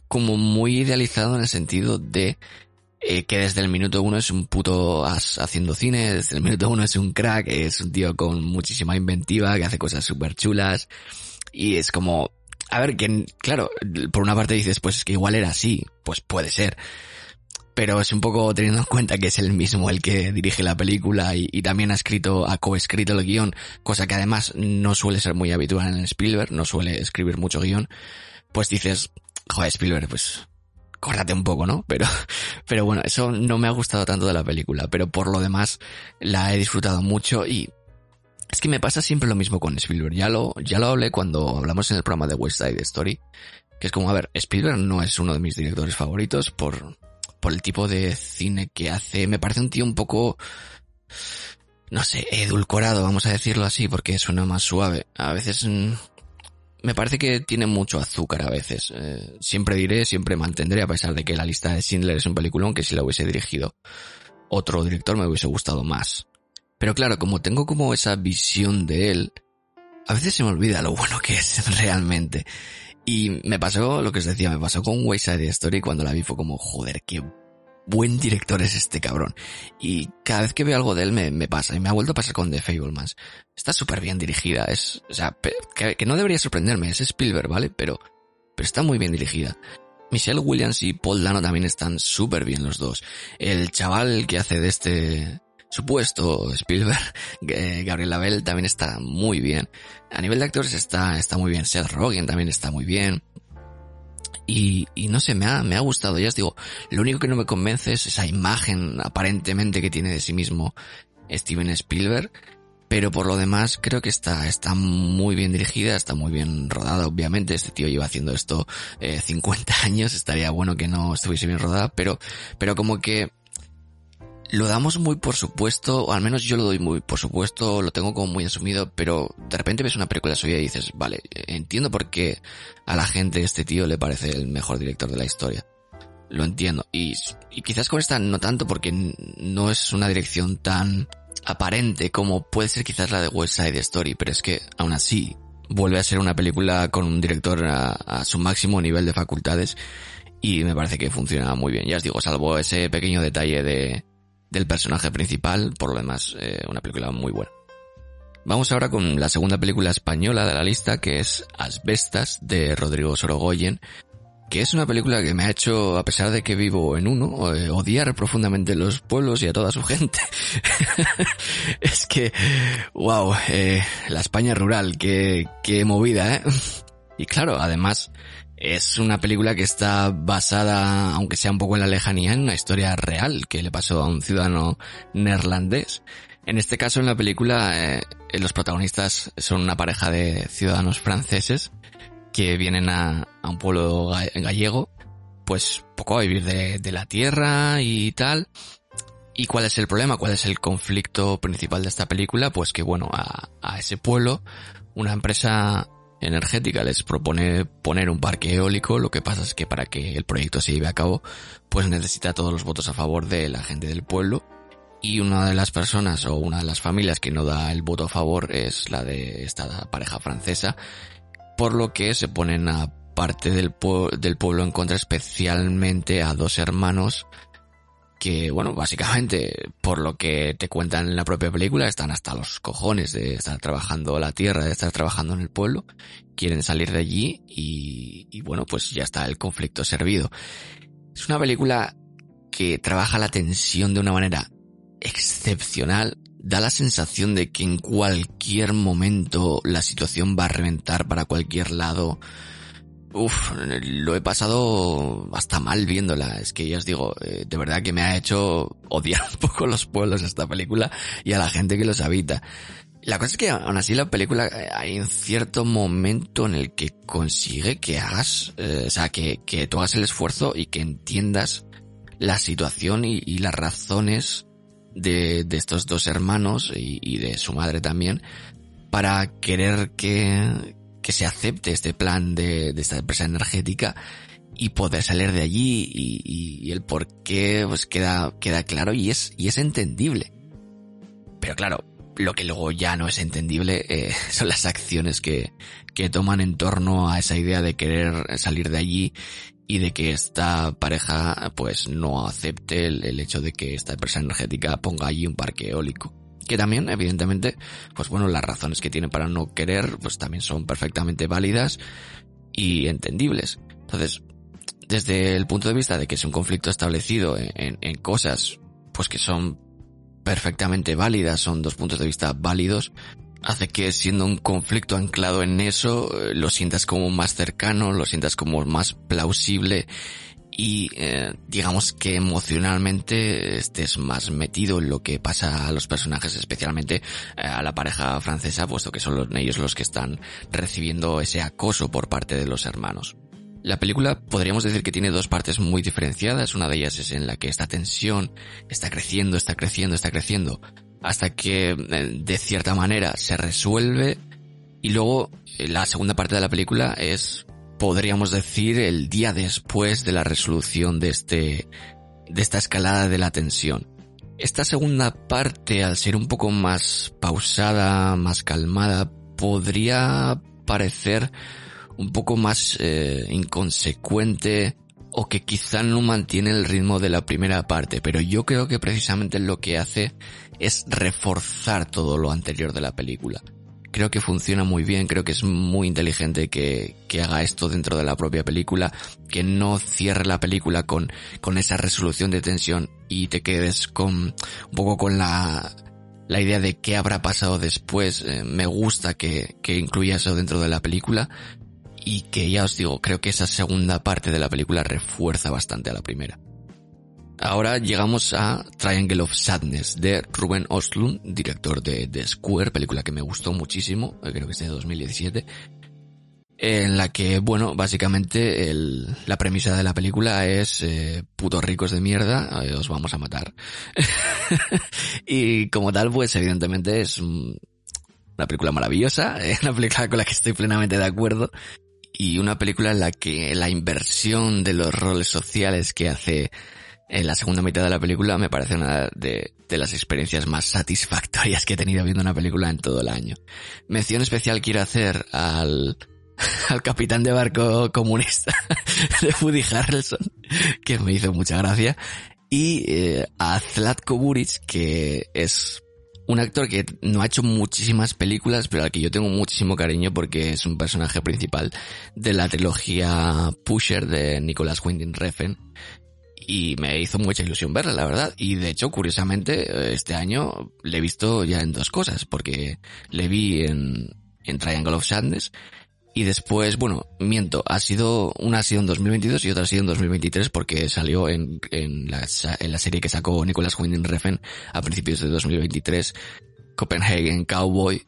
como muy idealizado en el sentido de eh, que desde el minuto uno es un puto haciendo cine, desde el minuto uno es un crack, es un tío con muchísima inventiva, que hace cosas súper chulas, y es como, a ver, que, claro, por una parte dices, pues es que igual era así, pues puede ser. Pero es un poco teniendo en cuenta que es el mismo el que dirige la película y, también ha escrito, ha coescrito el guion, cosa que además no suele ser muy habitual en Spielberg, no suele escribir mucho guion, pues dices, joder, Spielberg, pues córtate un poco, ¿no? Pero, pero bueno, eso no me ha gustado tanto de la película, pero por lo demás la he disfrutado mucho y es que me pasa siempre lo mismo con Spielberg. Ya lo, ya lo hablé cuando hablamos en el programa de West Side Story. Que es como, a ver, Spielberg no es uno de mis directores favoritos por, por el tipo de cine que hace. Me parece un tío un poco, no sé, edulcorado, vamos a decirlo así, porque suena más suave. A veces mm, me parece que tiene mucho azúcar a veces. Eh, siempre diré, siempre mantendré, a pesar de que la lista de Schindler es un peliculón que si la hubiese dirigido otro director me hubiese gustado más. Pero claro, como tengo como esa visión de él, a veces se me olvida lo bueno que es realmente. Y me pasó lo que os decía, me pasó con Wayside Story cuando la vi fue como, joder, qué buen director es este cabrón. Y cada vez que veo algo de él me, me pasa, y me ha vuelto a pasar con The Fablemans. Está súper bien dirigida, es, o sea, que, no debería sorprenderme, es Spielberg, ¿vale? Pero, pero está muy bien dirigida. Michelle Williams y Paul Dano también están súper bien los dos. El chaval que hace de este supuesto Spielberg, Gabriel Label también está muy bien. A nivel de actores está, está muy bien. Seth Rogen también está muy bien. Y, y no sé, me ha, me ha gustado. Ya os digo, lo único que no me convence es esa imagen aparentemente que tiene de sí mismo Steven Spielberg. Pero por lo demás creo que está, está muy bien dirigida, está muy bien rodada, obviamente. Este tío lleva haciendo esto eh, 50 años, estaría bueno que no estuviese bien rodada, pero, pero como que lo damos muy por supuesto, o al menos yo lo doy muy por supuesto, lo tengo como muy asumido, pero de repente ves una película suya y dices, vale, entiendo por qué a la gente este tío le parece el mejor director de la historia. Lo entiendo. Y, quizás con esta no tanto porque no es una dirección tan aparente como puede ser quizás la de West Side Story, pero es que aún así vuelve a ser una película con un director a su máximo nivel de facultades y me parece que funciona muy bien. Ya os digo, salvo ese pequeño detalle de, del personaje principal, por lo demás, eh, una película muy buena. Vamos ahora con la segunda película española de la lista, que es Asbestas, de Rodrigo Sorogoyen, que es una película que me ha hecho, a pesar de que vivo en uno, eh, odiar profundamente los pueblos y a toda su gente. es que, wow, eh, la España rural, qué, qué movida, ¿eh? Y claro, además, es una película que está basada, aunque sea un poco en la lejanía, en una historia real que le pasó a un ciudadano neerlandés. En este caso, en la película, eh, los protagonistas son una pareja de ciudadanos franceses que vienen a, un pueblo gallego, pues poco a vivir de, la tierra y tal. ¿Y cuál es el problema? ¿Cuál es el conflicto principal de esta película? Pues que bueno, a ese pueblo, una empresa energética les propone poner un parque eólico, lo que pasa es que para que el proyecto se lleve a cabo, pues necesita todos los votos a favor de la gente del pueblo. Y una de las personas o una de las familias que no da el voto a favor es la de esta pareja francesa, por lo que se ponen a parte del, del pueblo en contra especialmente a dos hermanos que, bueno, básicamente, por lo que te cuentan en la propia película, están hasta los cojones de estar trabajando la tierra, de estar trabajando en el pueblo, quieren salir de allí y, y bueno, pues ya está el conflicto servido. Es una película que trabaja la tensión de una manera excepcional, da la sensación de que en cualquier momento la situación va a reventar para cualquier lado, Uf, lo he pasado hasta mal viéndola. Es que ya os digo, eh, de verdad que me ha hecho odiar un poco los pueblos esta película y a la gente que los habita. La cosa es que aún así la película eh, hay un cierto momento en el que consigue que hagas, eh, o sea, que, que hagas el esfuerzo y que entiendas la situación y, y las razones de, de, estos dos hermanos y, y de su madre también para querer que, que se acepte este plan de, esta empresa energética y poder salir de allí y, el por qué pues queda, queda claro y es, y es entendible. Pero claro, lo que luego ya no es entendible eh, son las acciones que, que toman en torno a esa idea de querer salir de allí y de que esta pareja pues no acepte el hecho de que esta empresa energética ponga allí un parque eólico que también, evidentemente, pues bueno, las razones que tiene para no querer, pues también son perfectamente válidas y entendibles. Entonces, desde el punto de vista de que es un conflicto establecido en, en, cosas, pues que son perfectamente válidas, son dos puntos de vista válidos, hace que siendo un conflicto anclado en eso, eh, lo sientas como más cercano, lo sientas como más plausible y eh, digamos que emocionalmente estés más metido en lo que pasa a los personajes, especialmente eh, a la pareja francesa, puesto que son los, ellos los que están recibiendo ese acoso por parte de los hermanos. La película podríamos decir que tiene dos partes muy diferenciadas, una de ellas es en la que esta tensión está creciendo, está creciendo, está creciendo, hasta que eh, de cierta manera se resuelve y luego eh, la segunda parte de la película es, podríamos decir, el día después de la resolución de este, de esta escalada de la tensión. Esta segunda parte, al ser un poco más pausada, más calmada, podría parecer un poco más eh, inconsecuente o que quizá no mantiene el ritmo de la primera parte, pero yo creo que precisamente lo que hace es reforzar todo lo anterior de la película. Creo que funciona muy bien, creo que es muy inteligente que, que haga esto dentro de la propia película, que no cierre la película con, con esa resolución de tensión y te quedes con, un poco con la, la idea de qué habrá pasado después. Eh, me gusta que, que incluya eso dentro de la película y que ya os digo, creo que esa segunda parte de la película refuerza bastante a la primera. Ahora llegamos a Triangle of Sadness de Ruben Ostlund, director de The Square, película que me gustó muchísimo, eh, creo que es de 2017, en la que, bueno, básicamente la premisa de la película es eh, putos ricos de mierda, eh, os vamos a matar. y como tal, pues evidentemente es una película maravillosa, una película con la que estoy plenamente de acuerdo y una película en la que la inversión de los roles sociales que hace en la segunda mitad de la película me parece una de, las experiencias más satisfactorias que he tenido viendo una película en todo el año. Mención especial quiero hacer al, al capitán de barco comunista de Woody Harrelson, que me hizo mucha gracia, y eh, a Zlatko Buric, que es un actor que no ha hecho muchísimas películas, pero al que yo tengo muchísimo cariño porque es un personaje principal de la trilogía Pusher de Nicolas Winding Refn. Y me hizo mucha ilusión verla, la verdad. Y de hecho, curiosamente, este año le he visto ya en dos cosas, porque le vi en, en Triangle of Sadness y después, bueno, miento, ha sido, una ha sido en 2022 y otra ha sido en 2023 porque salió en, en, la, en la serie que sacó Nicolas Winding Refn a principios de 2023, Copenhagen Cowboy,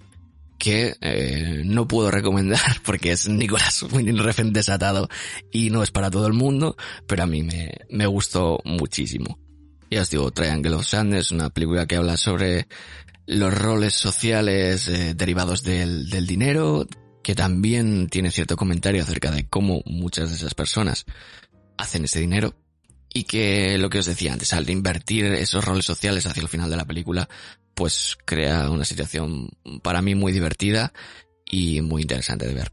que eh, no puedo recomendar porque es Nicolas Winding Refn desatado y no es para todo el mundo, pero a mí me, me gustó muchísimo. Ya os digo, Triangle of Sadness, una película que habla sobre los roles sociales eh, derivados del, del dinero, que también tiene cierto comentario acerca de cómo muchas de esas personas hacen ese dinero y que lo que os decía antes, al invertir esos roles sociales hacia el final de la película, pues crea una situación para mí muy divertida y muy interesante de ver.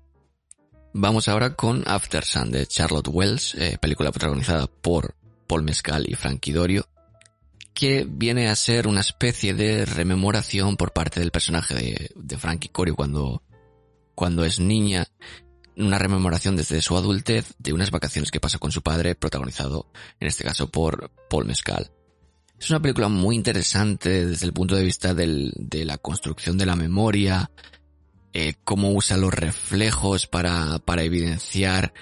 Vamos ahora con After Sun de Charlotte Wells, eh, película protagonizada por Paul Mescal y Frankie Dorio, que viene a ser una especie de rememoración por parte del personaje de, Frankie Corio cuando cuando es niña, una rememoración desde su adultez de unas vacaciones que pasa con su padre, protagonizado en este caso por Paul Mescal. Es una película muy interesante desde el punto de vista de la construcción de la memoria, eh, cómo usa los reflejos para, evidenciar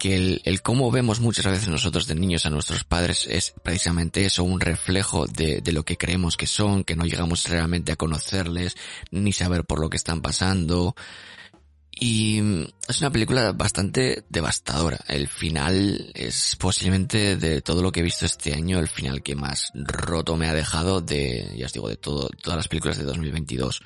que el, el, cómo vemos muchas veces nosotros de niños a nuestros padres es precisamente eso, un reflejo de, de, lo que creemos que son, que no llegamos realmente a conocerles, ni saber por lo que están pasando. Y es una película bastante devastadora. El final es posiblemente de todo lo que he visto este año, el final que más roto me ha dejado de, ya os digo, de todo, todas las películas de 2022.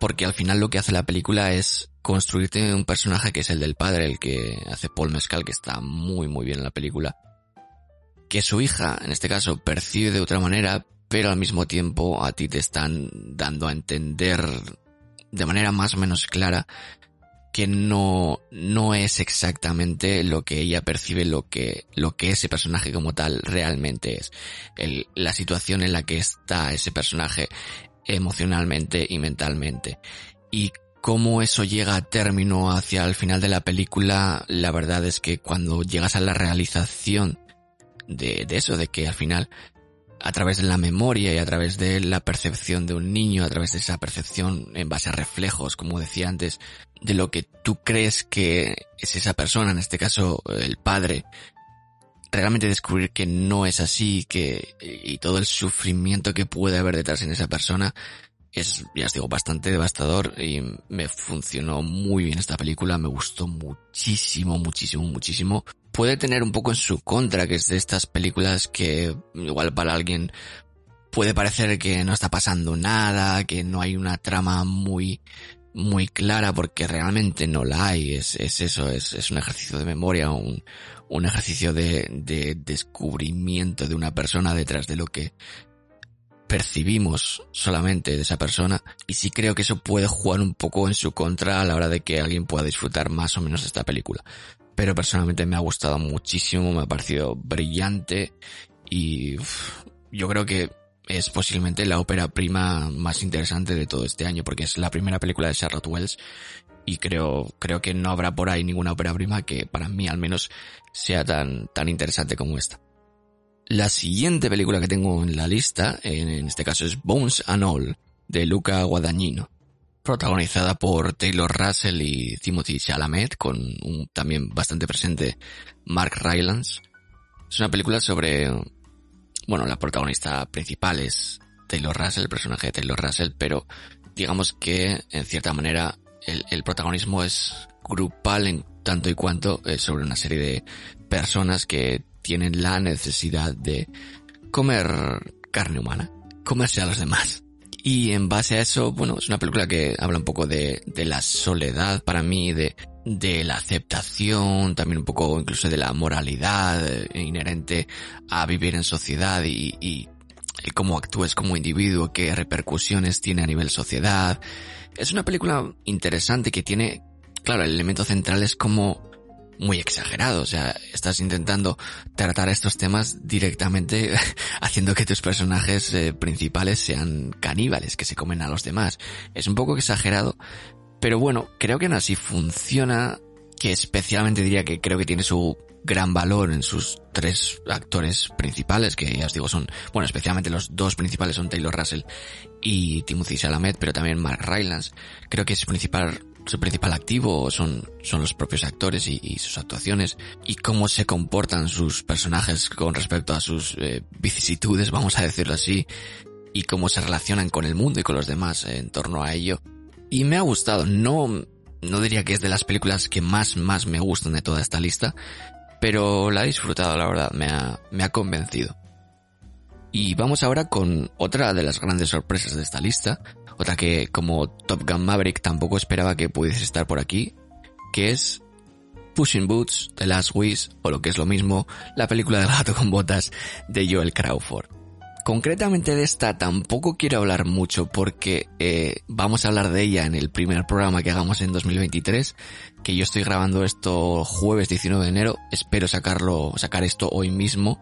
Porque al final lo que hace la película es construirte un personaje que es el del padre, el que hace Paul Mescal, que está muy muy bien en la película. Que su hija, en este caso, percibe de otra manera, pero al mismo tiempo a ti te están dando a entender de manera más o menos clara que no, no es exactamente lo que ella percibe, lo que, lo que ese personaje como tal realmente es. El, la situación en la que está ese personaje emocionalmente y mentalmente. Y cómo eso llega a término hacia el final de la película, la verdad es que cuando llegas a la realización de, de eso, de que al final a través de la memoria y a través de la percepción de un niño, a través de esa percepción en base a reflejos, como decía antes, de lo que tú crees que es esa persona, en este caso el padre, realmente descubrir que no es así, que, y todo el sufrimiento que puede haber detrás en esa persona, es, ya os digo, bastante devastador y me funcionó muy bien esta película, me gustó muchísimo, muchísimo, muchísimo. Puede tener un poco en su contra, que es de estas películas que igual para alguien puede parecer que no está pasando nada, que no hay una trama muy, muy clara porque realmente no la hay. Es, es eso, es, es un ejercicio de memoria, un, un ejercicio de, de descubrimiento de una persona detrás de lo que percibimos solamente de esa persona y sí creo que eso puede jugar un poco en su contra a la hora de que alguien pueda disfrutar más o menos de esta película. Pero personalmente me ha gustado muchísimo, me ha parecido brillante y yo creo que es posiblemente la ópera prima más interesante de todo este año porque es la primera película de Charlotte Wells y creo, creo que no habrá por ahí ninguna ópera prima que para mí al menos sea tan, tan interesante como esta. La siguiente película que tengo en la lista, en este caso es Bones and All, de Luca Guadagnino, protagonizada por Taylor Russell y Timothy Chalamet, con un también bastante presente Mark Rylance. Es una película sobre, bueno, la protagonista principal es Taylor Russell, el personaje de Taylor Russell, pero digamos que en cierta manera el, el protagonismo es grupal en tanto y cuanto es sobre una serie de personas que tienen la necesidad de comer carne humana, comerse a los demás. Y en base a eso, bueno, es una película que habla un poco de, de la soledad para mí, de, de la aceptación, también un poco incluso de la moralidad inherente a vivir en sociedad y, y, y cómo actúes como individuo, qué repercusiones tiene a nivel sociedad. Es una película interesante que tiene, claro, el elemento central es como muy exagerado. O sea, estás intentando tratar estos temas directamente haciendo que tus personajes eh, principales sean caníbales, que se comen a los demás. Es un poco exagerado, pero bueno, creo que aún así funciona, que especialmente diría que creo que tiene su gran valor en sus tres actores principales, que ya os digo son, bueno, especialmente los dos principales son Taylor Russell y Timothy Chalamet, pero también Mark Rylance. Creo que es su principal su principal activo son, son los propios actores y, sus actuaciones y cómo se comportan sus personajes con respecto a sus eh, vicisitudes, vamos a decirlo así, y cómo se relacionan con el mundo y con los demás en torno a ello. Y me ha gustado, no, no diría que es de las películas que más, más me gustan de toda esta lista, pero la he disfrutado, la verdad, me ha, me ha convencido. Y vamos ahora con otra de las grandes sorpresas de esta lista, otra que como Top Gun Maverick tampoco esperaba que pudiese estar por aquí, que es Pushing Boots, The Last Wish, o lo que es lo mismo, la película del gato con botas de Joel Crawford. Concretamente de esta tampoco quiero hablar mucho porque eh, vamos a hablar de ella en el primer programa que hagamos en 2023, que yo estoy grabando esto jueves 19 de enero, espero sacarlo, sacar esto hoy mismo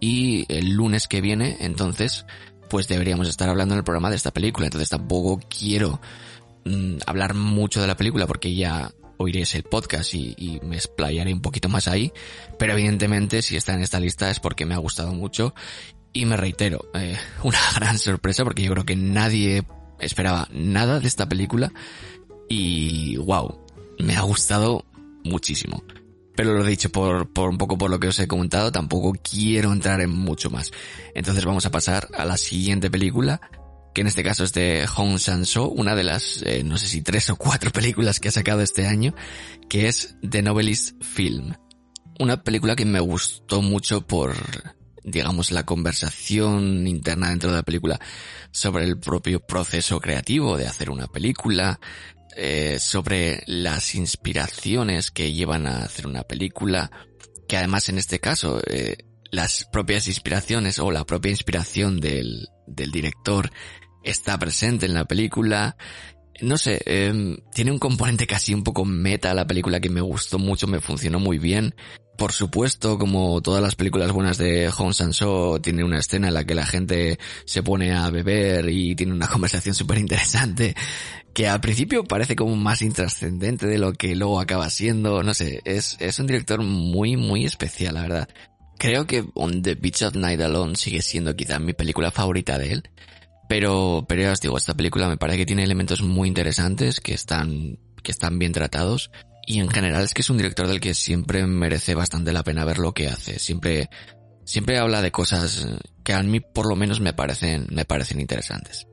y el lunes que viene, entonces pues deberíamos estar hablando en el programa de esta película. Entonces tampoco quiero mm, hablar mucho de la película porque ya oiréis el podcast y, me explayaré un poquito más ahí. Pero evidentemente si está en esta lista es porque me ha gustado mucho. Y me reitero, eh, una gran sorpresa porque yo creo que nadie esperaba nada de esta película. Y wow, me ha gustado muchísimo. Pero lo he dicho por, por un poco por lo que os he comentado, tampoco quiero entrar en mucho más. Entonces vamos a pasar a la siguiente película, que en este caso es de Hong Sang-soo, una de las, eh, no sé si tres o cuatro películas que ha sacado este año, que es The Novelist Film. Una película que me gustó mucho por, digamos, la conversación interna dentro de la película sobre el propio proceso creativo de hacer una película, eh, sobre las inspiraciones que llevan a hacer una película, que además en este caso eh, las propias inspiraciones o la propia inspiración del, del director está presente en la película. No sé, eh, tiene un componente casi un poco meta la película que me gustó mucho, me funcionó muy bien. Por supuesto, como todas las películas buenas de Hong Sang-soo, tiene una escena en la que la gente se pone a beber y tiene una conversación súper interesante, que al principio parece como más intrascendente de lo que luego acaba siendo. No sé, es, es un director muy, muy especial, la verdad. Creo que On the Beach of Night Alone sigue siendo quizá mi película favorita de él. Pero, pero ya os digo, esta película me parece que tiene elementos muy interesantes, que están, que están bien tratados y en general es que es un director del que siempre merece bastante la pena ver lo que hace. Siempre, siempre habla de cosas que a mí por lo menos me parecen, me parecen interesantes.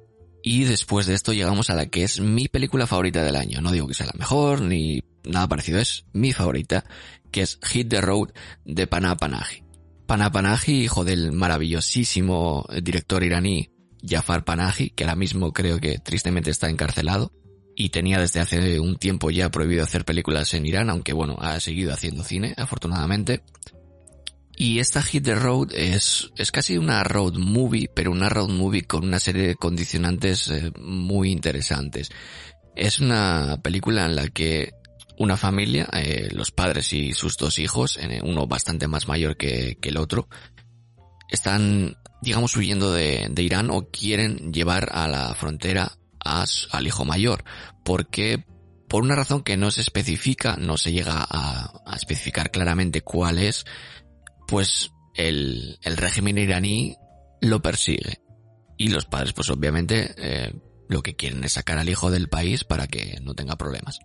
Y después de esto llegamos a la que es mi película favorita del año. No digo que sea la mejor ni nada parecido, es mi favorita, que es Hit the Road de Pana Panaji. Pana Panahi, hijo del maravillosísimo director iraní Jafar Panahi, que ahora mismo creo que tristemente está encarcelado y tenía desde hace un tiempo ya prohibido hacer películas en Irán, aunque bueno, ha seguido haciendo cine, afortunadamente. Y esta Hit the Road es, es casi una road movie, pero una road movie con una serie de condicionantes eh, muy interesantes. Es una película en la que una familia, eh, los padres y sus dos hijos, uno bastante más mayor que el otro, están, digamos, huyendo de, Irán o quieren llevar a la frontera a, al hijo mayor, porque por una razón que no se especifica, no se llega a, a especificar claramente cuál es, pues el, el régimen iraní lo persigue. Y los padres, pues obviamente, eh, lo que quieren es sacar al hijo del país para que no tenga problemas.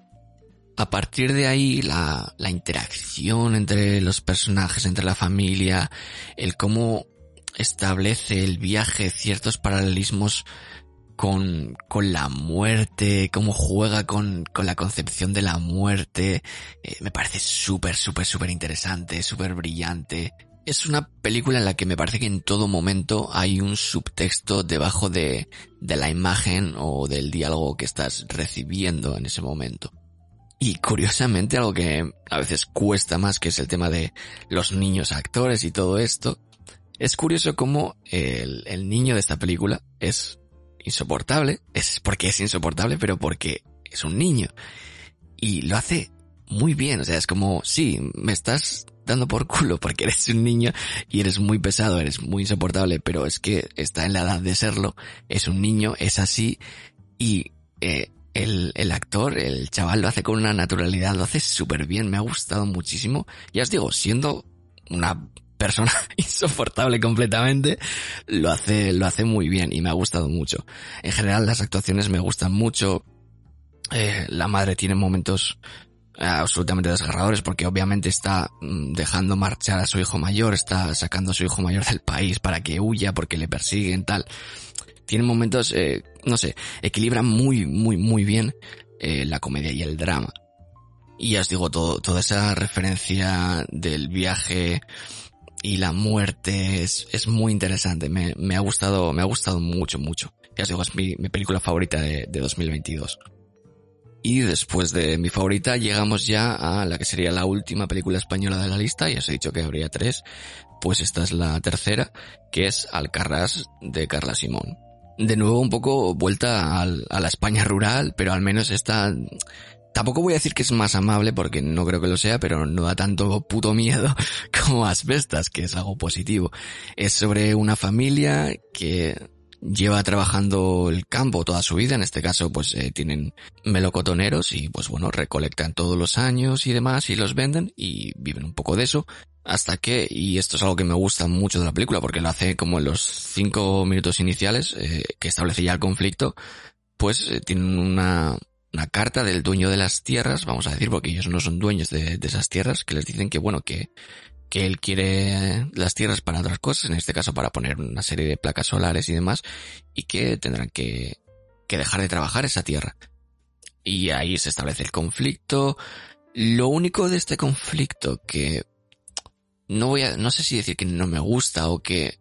A partir de ahí, la, la interacción entre los personajes, entre la familia, el cómo establece el viaje ciertos paralelismos con, con la muerte, cómo juega con, con la concepción de la muerte, eh, me parece súper, súper, súper interesante, súper brillante. Es una película en la que me parece que en todo momento hay un subtexto debajo de, de la imagen o del diálogo que estás recibiendo en ese momento. Y curiosamente algo que a veces cuesta más, que es el tema de los niños actores y todo esto, es curioso cómo el, el niño de esta película es insoportable, es porque es insoportable, pero porque es un niño. Y lo hace muy bien, o sea, es como, sí, me estás dando por culo porque eres un niño y eres muy pesado, eres muy insoportable, pero es que está en la edad de serlo, es un niño, es así, y eh, el, el actor, el chaval lo hace con una naturalidad, lo hace súper bien, me ha gustado muchísimo. Ya os digo, siendo una persona insoportable completamente, lo hace, lo hace muy bien y me ha gustado mucho. En general las actuaciones me gustan mucho. Eh, la madre tiene momentos eh, absolutamente desgarradores porque obviamente está mm, dejando marchar a su hijo mayor, está sacando a su hijo mayor del país para que huya porque le persiguen tal. Tiene momentos, eh, no sé, equilibran muy, muy, muy bien eh, la comedia y el drama. Y ya os digo, todo, toda esa referencia del viaje y la muerte es, es muy interesante. Me, me, ha gustado, me ha gustado mucho, mucho. Ya os digo, es mi, mi película favorita de, de 2022. Y después de mi favorita llegamos ya a la que sería la última película española de la lista. Ya os he dicho que habría tres. Pues esta es la tercera, que es Alcarrás de Carla Simón. De nuevo un poco vuelta al, a la España rural, pero al menos esta Tampoco voy a decir que es más amable porque no creo que lo sea, pero no da tanto puto miedo como Asbestas, que es algo positivo. Es sobre una familia que lleva trabajando el campo toda su vida, en este caso pues eh, tienen melocotoneros y pues bueno, recolectan todos los años y demás y los venden y viven un poco de eso. Hasta que, y esto es algo que me gusta mucho de la película porque lo hace como en los cinco minutos iniciales, eh, que establece ya el conflicto, pues eh, tienen una, una carta del dueño de las tierras, vamos a decir, porque ellos no son dueños de, de, esas tierras, que les dicen que bueno, que, que él quiere las tierras para otras cosas, en este caso para poner una serie de placas solares y demás, y que tendrán que, que dejar de trabajar esa tierra. Y ahí se establece el conflicto. Lo único de este conflicto que no voy a, no sé si decir que no me gusta o que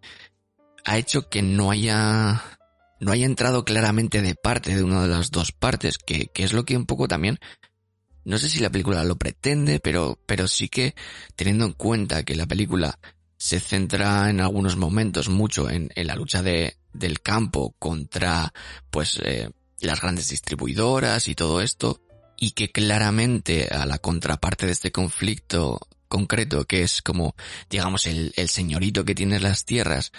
ha hecho que no haya no haya entrado claramente de parte de una de las dos partes, que, que es lo que un poco también no sé si la película lo pretende, pero, pero sí que teniendo en cuenta que la película se centra en algunos momentos mucho en, la lucha de, del campo contra, pues, eh, las grandes distribuidoras y todo esto, y que claramente a la contraparte de este conflicto concreto, que es como, digamos, el, el señorito que tiene las tierras,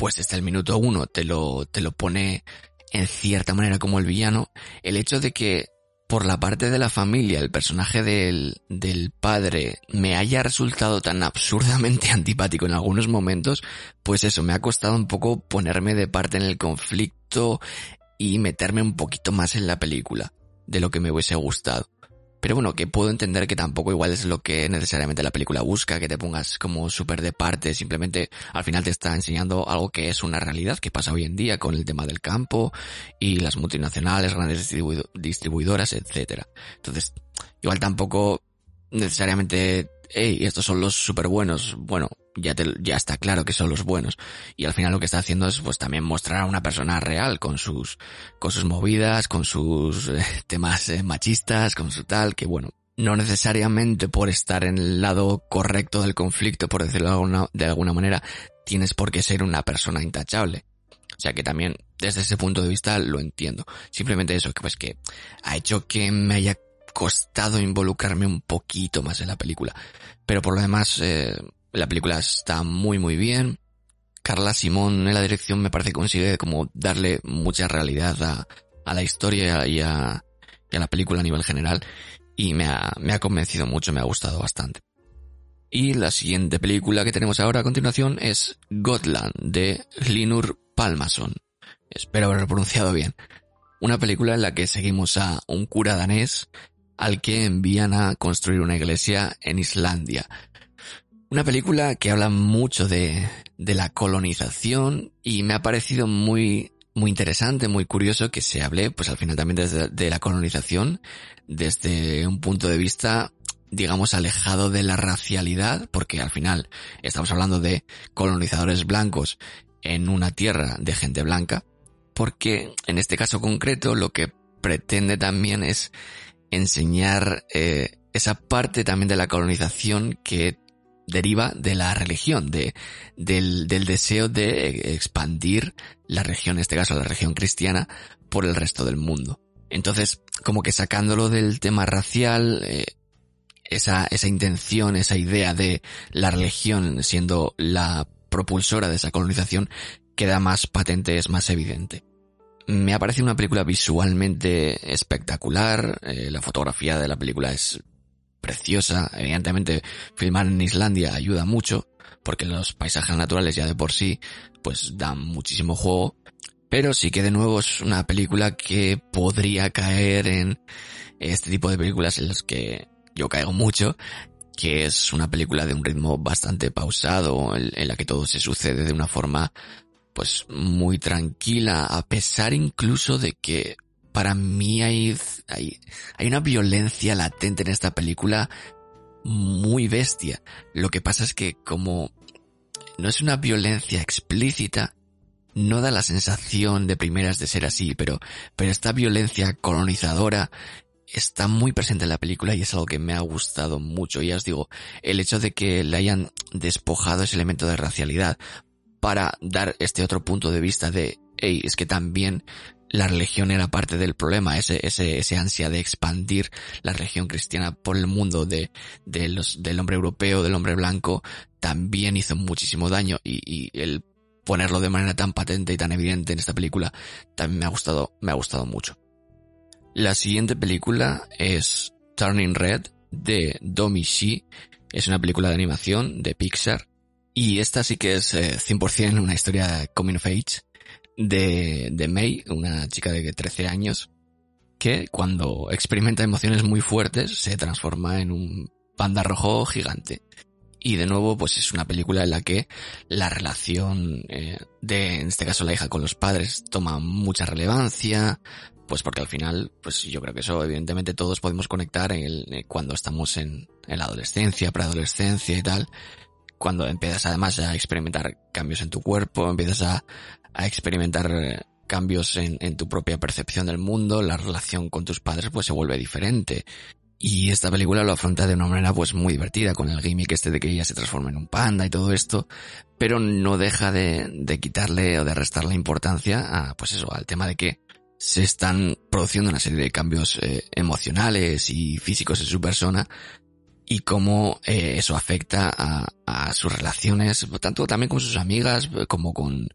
pues desde el minuto uno te lo, te lo pone en cierta manera como el villano, el hecho de que por la parte de la familia el personaje del, del padre me haya resultado tan absurdamente antipático en algunos momentos, pues eso, me ha costado un poco ponerme de parte en el conflicto y meterme un poquito más en la película de lo que me hubiese gustado. Pero bueno, que puedo entender que tampoco igual es lo que necesariamente la película busca, que te pongas como súper de parte, simplemente al final te está enseñando algo que es una realidad que pasa hoy en día con el tema del campo y las multinacionales, grandes distribuidoras, etcétera. Entonces, igual tampoco necesariamente, hey, estos son los súper buenos. Bueno, ya, te, ya está claro que son los buenos. Y al final lo que está haciendo es pues también mostrar a una persona real con sus, con sus movidas, con sus eh, temas eh, machistas, con su tal, que bueno, no necesariamente por estar en el lado correcto del conflicto, por decirlo de alguna, manera, tienes por qué ser una persona intachable. O sea que también desde ese punto de vista lo entiendo. Simplemente eso, que pues que ha hecho que me haya costado involucrarme un poquito más en la película. Pero por lo demás, eh, la película está muy muy bien. Carla Simón en la dirección me parece que consigue como darle mucha realidad a, la historia y a, la película a nivel general. Y me ha, me ha convencido mucho, me ha gustado bastante. Y la siguiente película que tenemos ahora a continuación es Gotland de Hlinur Palmason. Espero haberlo pronunciado bien. Una película en la que seguimos a un cura danés al que envían a construir una iglesia en Islandia. Una película que habla mucho de, de la colonización y me ha parecido muy, muy interesante, muy curioso que se hable, pues al final también desde de la colonización, desde un punto de vista, digamos, alejado de la racialidad, porque al final estamos hablando de colonizadores blancos en una tierra de gente blanca, porque en este caso concreto lo que pretende también es enseñar eh, esa parte también de la colonización que deriva de la religión, de, del, deseo de expandir la región, en este caso la región cristiana, por el resto del mundo. Entonces, como que sacándolo del tema racial, eh, esa, esa intención, esa idea de la religión siendo la propulsora de esa colonización, queda más patente, es más evidente. Me ha parecido una película visualmente espectacular, eh, la fotografía de la película es preciosa, evidentemente filmar en Islandia ayuda mucho, porque los paisajes naturales ya de por sí pues dan muchísimo juego, pero sí que de nuevo es una película que podría caer en este tipo de películas en las que yo caigo mucho, que es una película de un ritmo bastante pausado, en, la que todo se sucede de una forma pues muy tranquila, a pesar incluso de que para mí hay, hay, hay una violencia latente en esta película muy bestia. Lo que pasa es que como no es una violencia explícita, no da la sensación de primeras de ser así, pero, pero esta violencia colonizadora está muy presente en la película y es algo que me ha gustado mucho. Ya os digo, el hecho de que le hayan despojado ese elemento de racialidad para dar este otro punto de vista de, hey, es que también la religión era parte del problema, ese, ese, ese ansia de expandir la religión cristiana por el mundo de, de los, del hombre europeo, del hombre blanco, también hizo muchísimo daño y, y el ponerlo de manera tan patente y tan evidente en esta película también me ha gustado, me ha gustado mucho. La siguiente película es Turning Red de Domi Shi. Es una película de animación de Pixar. Y esta sí que es 100% eh, una historia coming of age de, de May, una chica de 13 años, que cuando experimenta emociones muy fuertes se transforma en un panda rojo gigante. Y de nuevo, pues es una película en la que la relación eh, de, en este caso, la hija con los padres toma mucha relevancia, pues porque al final, pues yo creo que eso evidentemente todos podemos conectar en el, eh, cuando estamos en, en la adolescencia, preadolescencia y tal, cuando empiezas además a experimentar cambios en tu cuerpo, empiezas a, a experimentar eh, cambios en, en, tu propia percepción del mundo, la relación con tus padres pues se vuelve diferente. Y esta película lo afronta de una manera pues muy divertida, con el gimmick este de que ella se transforma en un panda y todo esto, pero no deja de, de quitarle o de restarle importancia a, pues eso, al tema de que se están produciendo una serie de cambios eh, emocionales y físicos en su persona y cómo eh, eso afecta a, sus relaciones, tanto también con sus amigas como con, en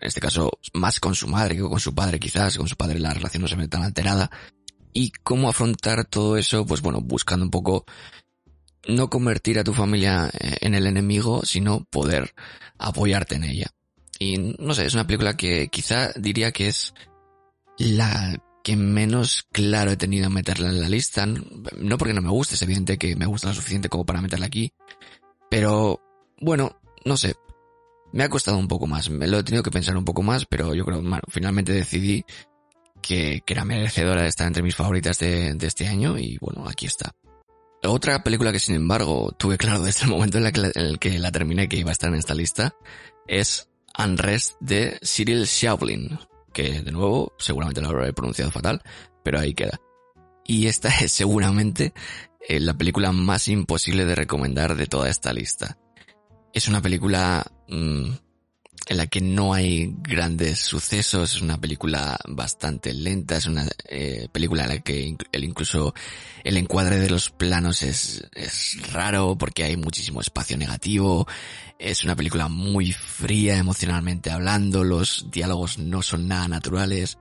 este caso, más con su madre que con su padre quizás, con su padre la relación no se ve tan alterada y cómo afrontar todo eso, pues bueno, buscando un poco no convertir a tu familia eh, en el enemigo, sino poder apoyarte en ella. Y no sé, es una película que quizá diría que es la que menos claro he tenido en meterla en la lista. No porque no me guste, es evidente que me gusta lo suficiente como para meterla aquí. Pero, bueno, no sé. Me ha costado un poco más. Me lo he tenido que pensar un poco más, pero yo creo, bueno, finalmente decidí que, que era merecedora de estar entre mis favoritas de, este año y bueno, aquí está. Otra película que sin embargo tuve claro desde el momento en, el que la terminé que iba a estar en esta lista es Unrest de Cyril Schablin, que de nuevo seguramente lo habré pronunciado fatal, pero ahí queda. Y esta es seguramente eh, la película más imposible de recomendar de toda esta lista. Es una película mm, en la que no hay grandes sucesos, es una película bastante lenta, es una eh, película en la que el, incluso el encuadre de los planos es, es raro porque hay muchísimo espacio negativo, es una película muy fría emocionalmente hablando, los diálogos no son nada naturales.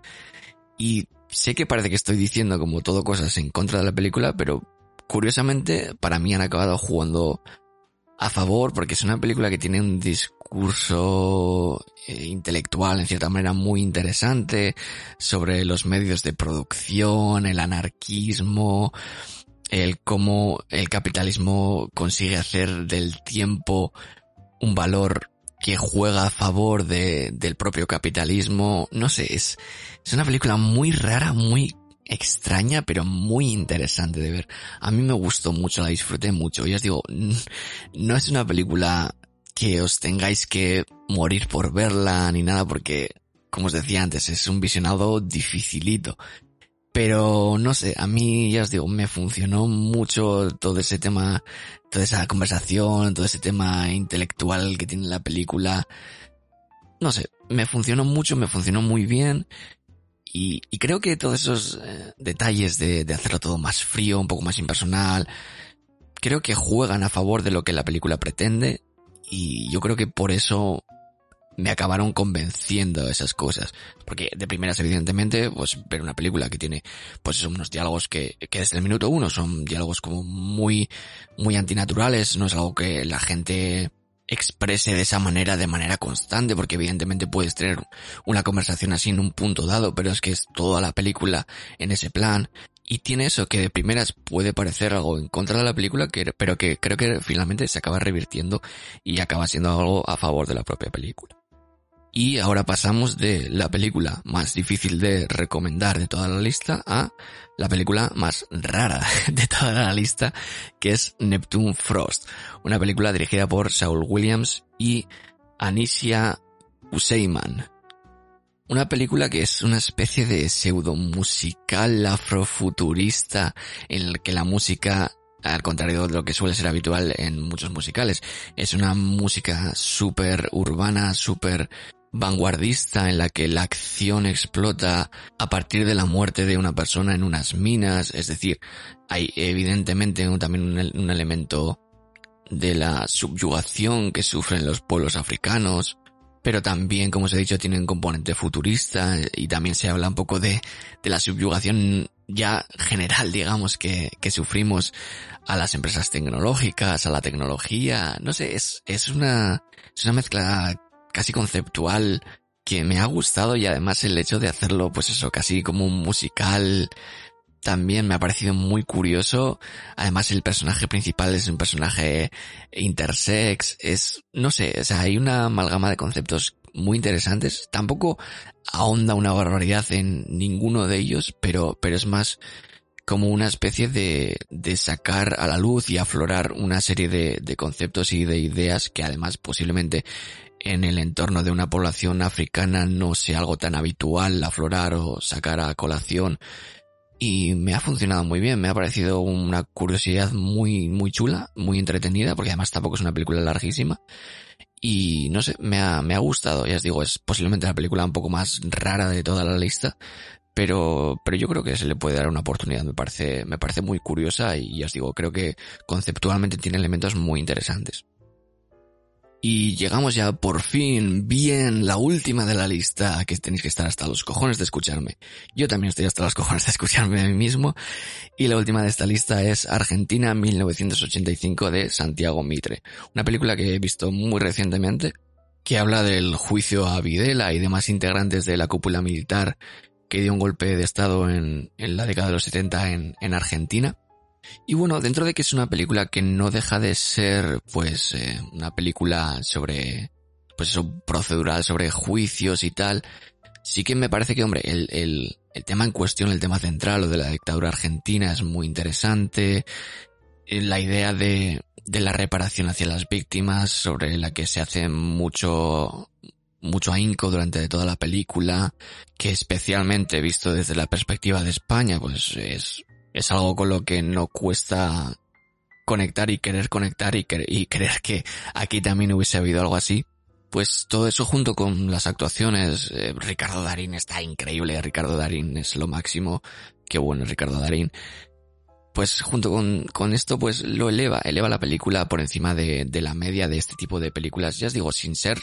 Y sé que parece que estoy diciendo como todo cosas en contra de la película, pero curiosamente para mí han acabado jugando a favor porque es una película que tiene un discurso eh, intelectual en cierta manera muy interesante sobre los medios de producción, el anarquismo, el cómo el capitalismo consigue hacer del tiempo un valor que juega a favor de, del propio capitalismo. No sé, es, es una película muy rara, muy extraña, pero muy interesante de ver. A mí me gustó mucho, la disfruté mucho. Y os digo, no es una película que os tengáis que morir por verla ni nada porque, como os decía antes, es un visionado dificilito. Pero no sé, a mí ya os digo, me funcionó mucho todo ese tema, toda esa conversación, todo ese tema intelectual que tiene la película. No sé, me funcionó mucho, me funcionó muy bien. Y, creo que todos esos eh, detalles de, de, hacerlo todo más frío, un poco más impersonal, creo que juegan a favor de lo que la película pretende y yo creo que por eso me acabaron convenciendo esas cosas. Porque de primeras, evidentemente, pues ver una película que tiene, pues unos diálogos que, que desde el minuto uno son diálogos como muy, muy antinaturales, no es algo que la gente exprese de esa manera de manera constante, porque evidentemente puedes tener una conversación así en un punto dado, pero es que es toda la película en ese plan. Y tiene eso que de primeras puede parecer algo en contra de la película, que, pero que creo que finalmente se acaba revirtiendo y acaba siendo algo a favor de la propia película. Y ahora pasamos de la película más difícil de recomendar de toda la lista a la película más rara de toda la lista, que es Neptune Frost, una película dirigida por Saul Williams y Anicia Useyman. Una película que es una especie de pseudo musical afrofuturista en el que la música al contrario de lo que suele ser habitual en muchos musicales. Es una música súper urbana, súper vanguardista en la que la acción explota a partir de la muerte de una persona en unas minas, es decir, hay evidentemente también un, elemento de la subyugación que sufren los pueblos africanos, pero también, como os he dicho, tiene un componente futurista y también se habla un poco de, de la subyugación ya general, digamos, que, que sufrimos a las empresas tecnológicas, a la tecnología, no sé, es, es una, es una mezcla casi conceptual que me ha gustado y además el hecho de hacerlo pues eso casi como un musical también me ha parecido muy curioso. Además el personaje principal es un personaje intersex, es no sé, o sea, hay una amalgama de conceptos muy interesantes. Tampoco ahonda una barbaridad en ninguno de ellos, pero pero es más como una especie de, de sacar a la luz y aflorar una serie de, de conceptos y de ideas que además posiblemente en el entorno de una población africana no sea algo tan habitual aflorar o sacar a colación. Y me ha funcionado muy bien, me ha parecido una curiosidad muy, muy chula, muy entretenida, porque además tampoco es una película larguísima. Y no sé, me ha, me ha gustado, ya os digo, es posiblemente la película un poco más rara de toda la lista, pero, pero yo creo que se le puede dar una oportunidad, me parece, me parece muy curiosa y ya os digo, creo que conceptualmente tiene elementos muy interesantes. Y llegamos ya por fin, bien, la última de la lista, que tenéis que estar hasta los cojones de escucharme. Yo también estoy hasta los cojones de escucharme a mí mismo. Y la última de esta lista es Argentina 1985 de Santiago Mitre. Una película que he visto muy recientemente, que habla del juicio a Videla y demás integrantes de la cúpula militar que dio un golpe de estado en, en la década de los 70 en, en Argentina y bueno, dentro de que es una película que no deja de ser, pues, eh, una película sobre, pues eso, procedural, sobre juicios y tal, sí que me parece que, hombre, el, el, el tema en cuestión, el tema central, lo de la dictadura argentina es muy interesante. la idea de, de la reparación hacia las víctimas, sobre la que se hace mucho, mucho ahínco durante toda la película, que especialmente visto desde la perspectiva de España, pues es, es algo con lo que no cuesta conectar y querer conectar y, y querer que aquí también hubiese habido algo así. Pues todo eso junto con las actuaciones, eh, Ricardo Darín está increíble, Ricardo Darín es lo máximo, qué bueno Ricardo Darín. Pues junto con, con esto pues lo eleva, eleva la película por encima de, de la media de este tipo de películas, ya os digo, sin ser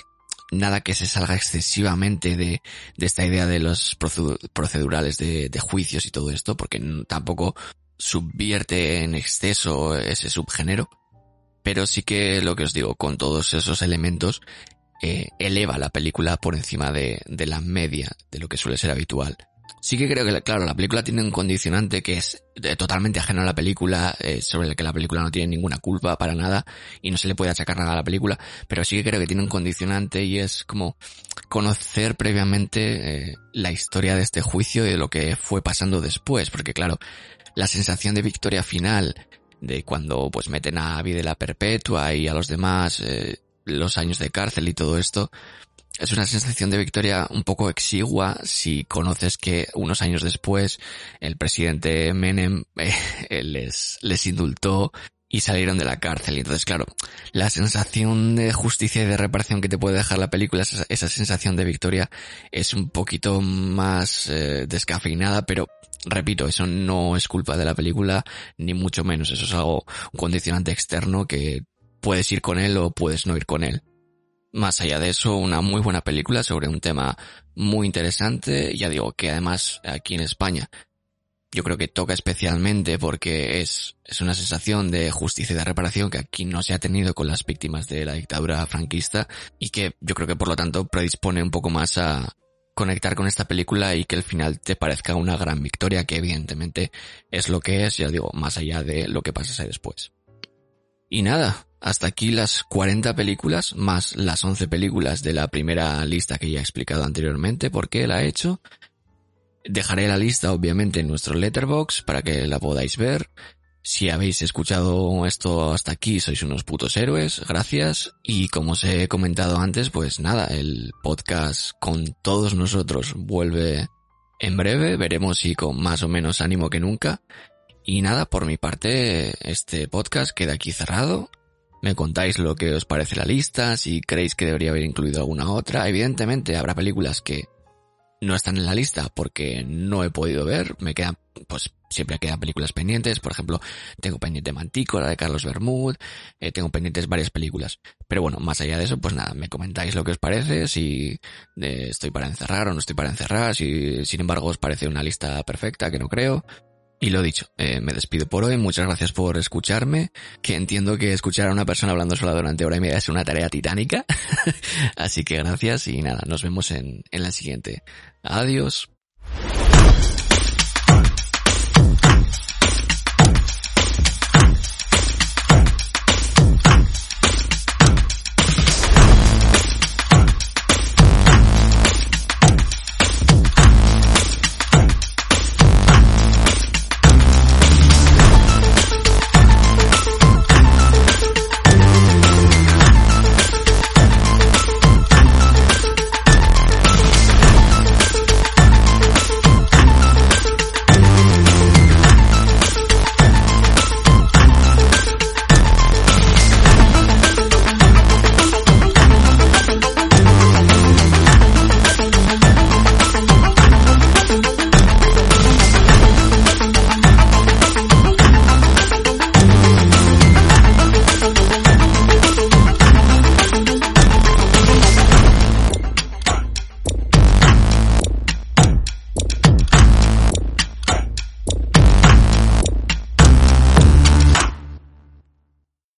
nada que se salga excesivamente de, de esta idea de los procedurales de, de, juicios y todo esto, porque tampoco subvierte en exceso ese subgénero. Pero sí que lo que os digo, con todos esos elementos, eh, eleva la película por encima de, de la media de lo que suele ser habitual. Sí que creo que, claro, la película tiene un condicionante que es eh, totalmente ajeno a la película, eh, sobre el que la película no tiene ninguna culpa para nada y no se le puede achacar nada a la película, pero sí que creo que tiene un condicionante y es como conocer previamente eh, la historia de este juicio y de lo que fue pasando después, porque claro, la sensación de victoria final de cuando pues meten a la Perpetua y a los demás los años de cárcel y todo esto, es una sensación de victoria un poco exigua si conoces que unos años después el presidente Menem eh, les, les indultó y salieron de la cárcel. Y entonces, claro, la sensación de justicia y de reparación que te puede dejar la película, esa, sensación de victoria, es un poquito más eh, descafeinada, pero repito, eso no es culpa de la película, ni mucho menos. Eso es algo, un condicionante externo que puedes ir con él o puedes no ir con él. Más allá de eso, una muy buena película sobre un tema muy interesante, ya digo que además aquí en España yo creo que toca especialmente porque es, es una sensación de justicia y de reparación que aquí no se ha tenido con las víctimas de la dictadura franquista y que yo creo que por lo tanto predispone un poco más a conectar con esta película y que el final te parezca una gran victoria que evidentemente es lo que es, ya digo, más allá de lo que pasase después. Y nada, hasta aquí las 40 películas más las 11 películas de la primera lista que ya he explicado anteriormente por qué la he hecho. Dejaré la lista obviamente en nuestro letterbox para que la podáis ver. Si habéis escuchado esto hasta aquí, sois unos putos héroes, gracias. Y como os he comentado antes, pues nada, el podcast con todos nosotros vuelve en breve, veremos si con más o menos ánimo que nunca. Y nada, por mi parte, este podcast queda aquí cerrado. Me contáis lo que os parece la lista, si creéis que debería haber incluido alguna otra. Evidentemente habrá películas que no están en la lista porque no he podido ver. Me quedan, pues siempre quedan películas pendientes. Por ejemplo, tengo pendiente Mantico, la de Carlos Bermud. Eh, tengo pendientes varias películas. Pero bueno, más allá de eso, pues nada, me comentáis lo que os parece, si eh, estoy para encerrar o no estoy para encerrar, si sin embargo os parece una lista perfecta, que no creo. Y lo dicho, eh, me despido por hoy, muchas gracias por escucharme, que entiendo que escuchar a una persona hablando sola durante hora y media es una tarea titánica, así que gracias y nada, nos vemos en, en la siguiente. Adiós.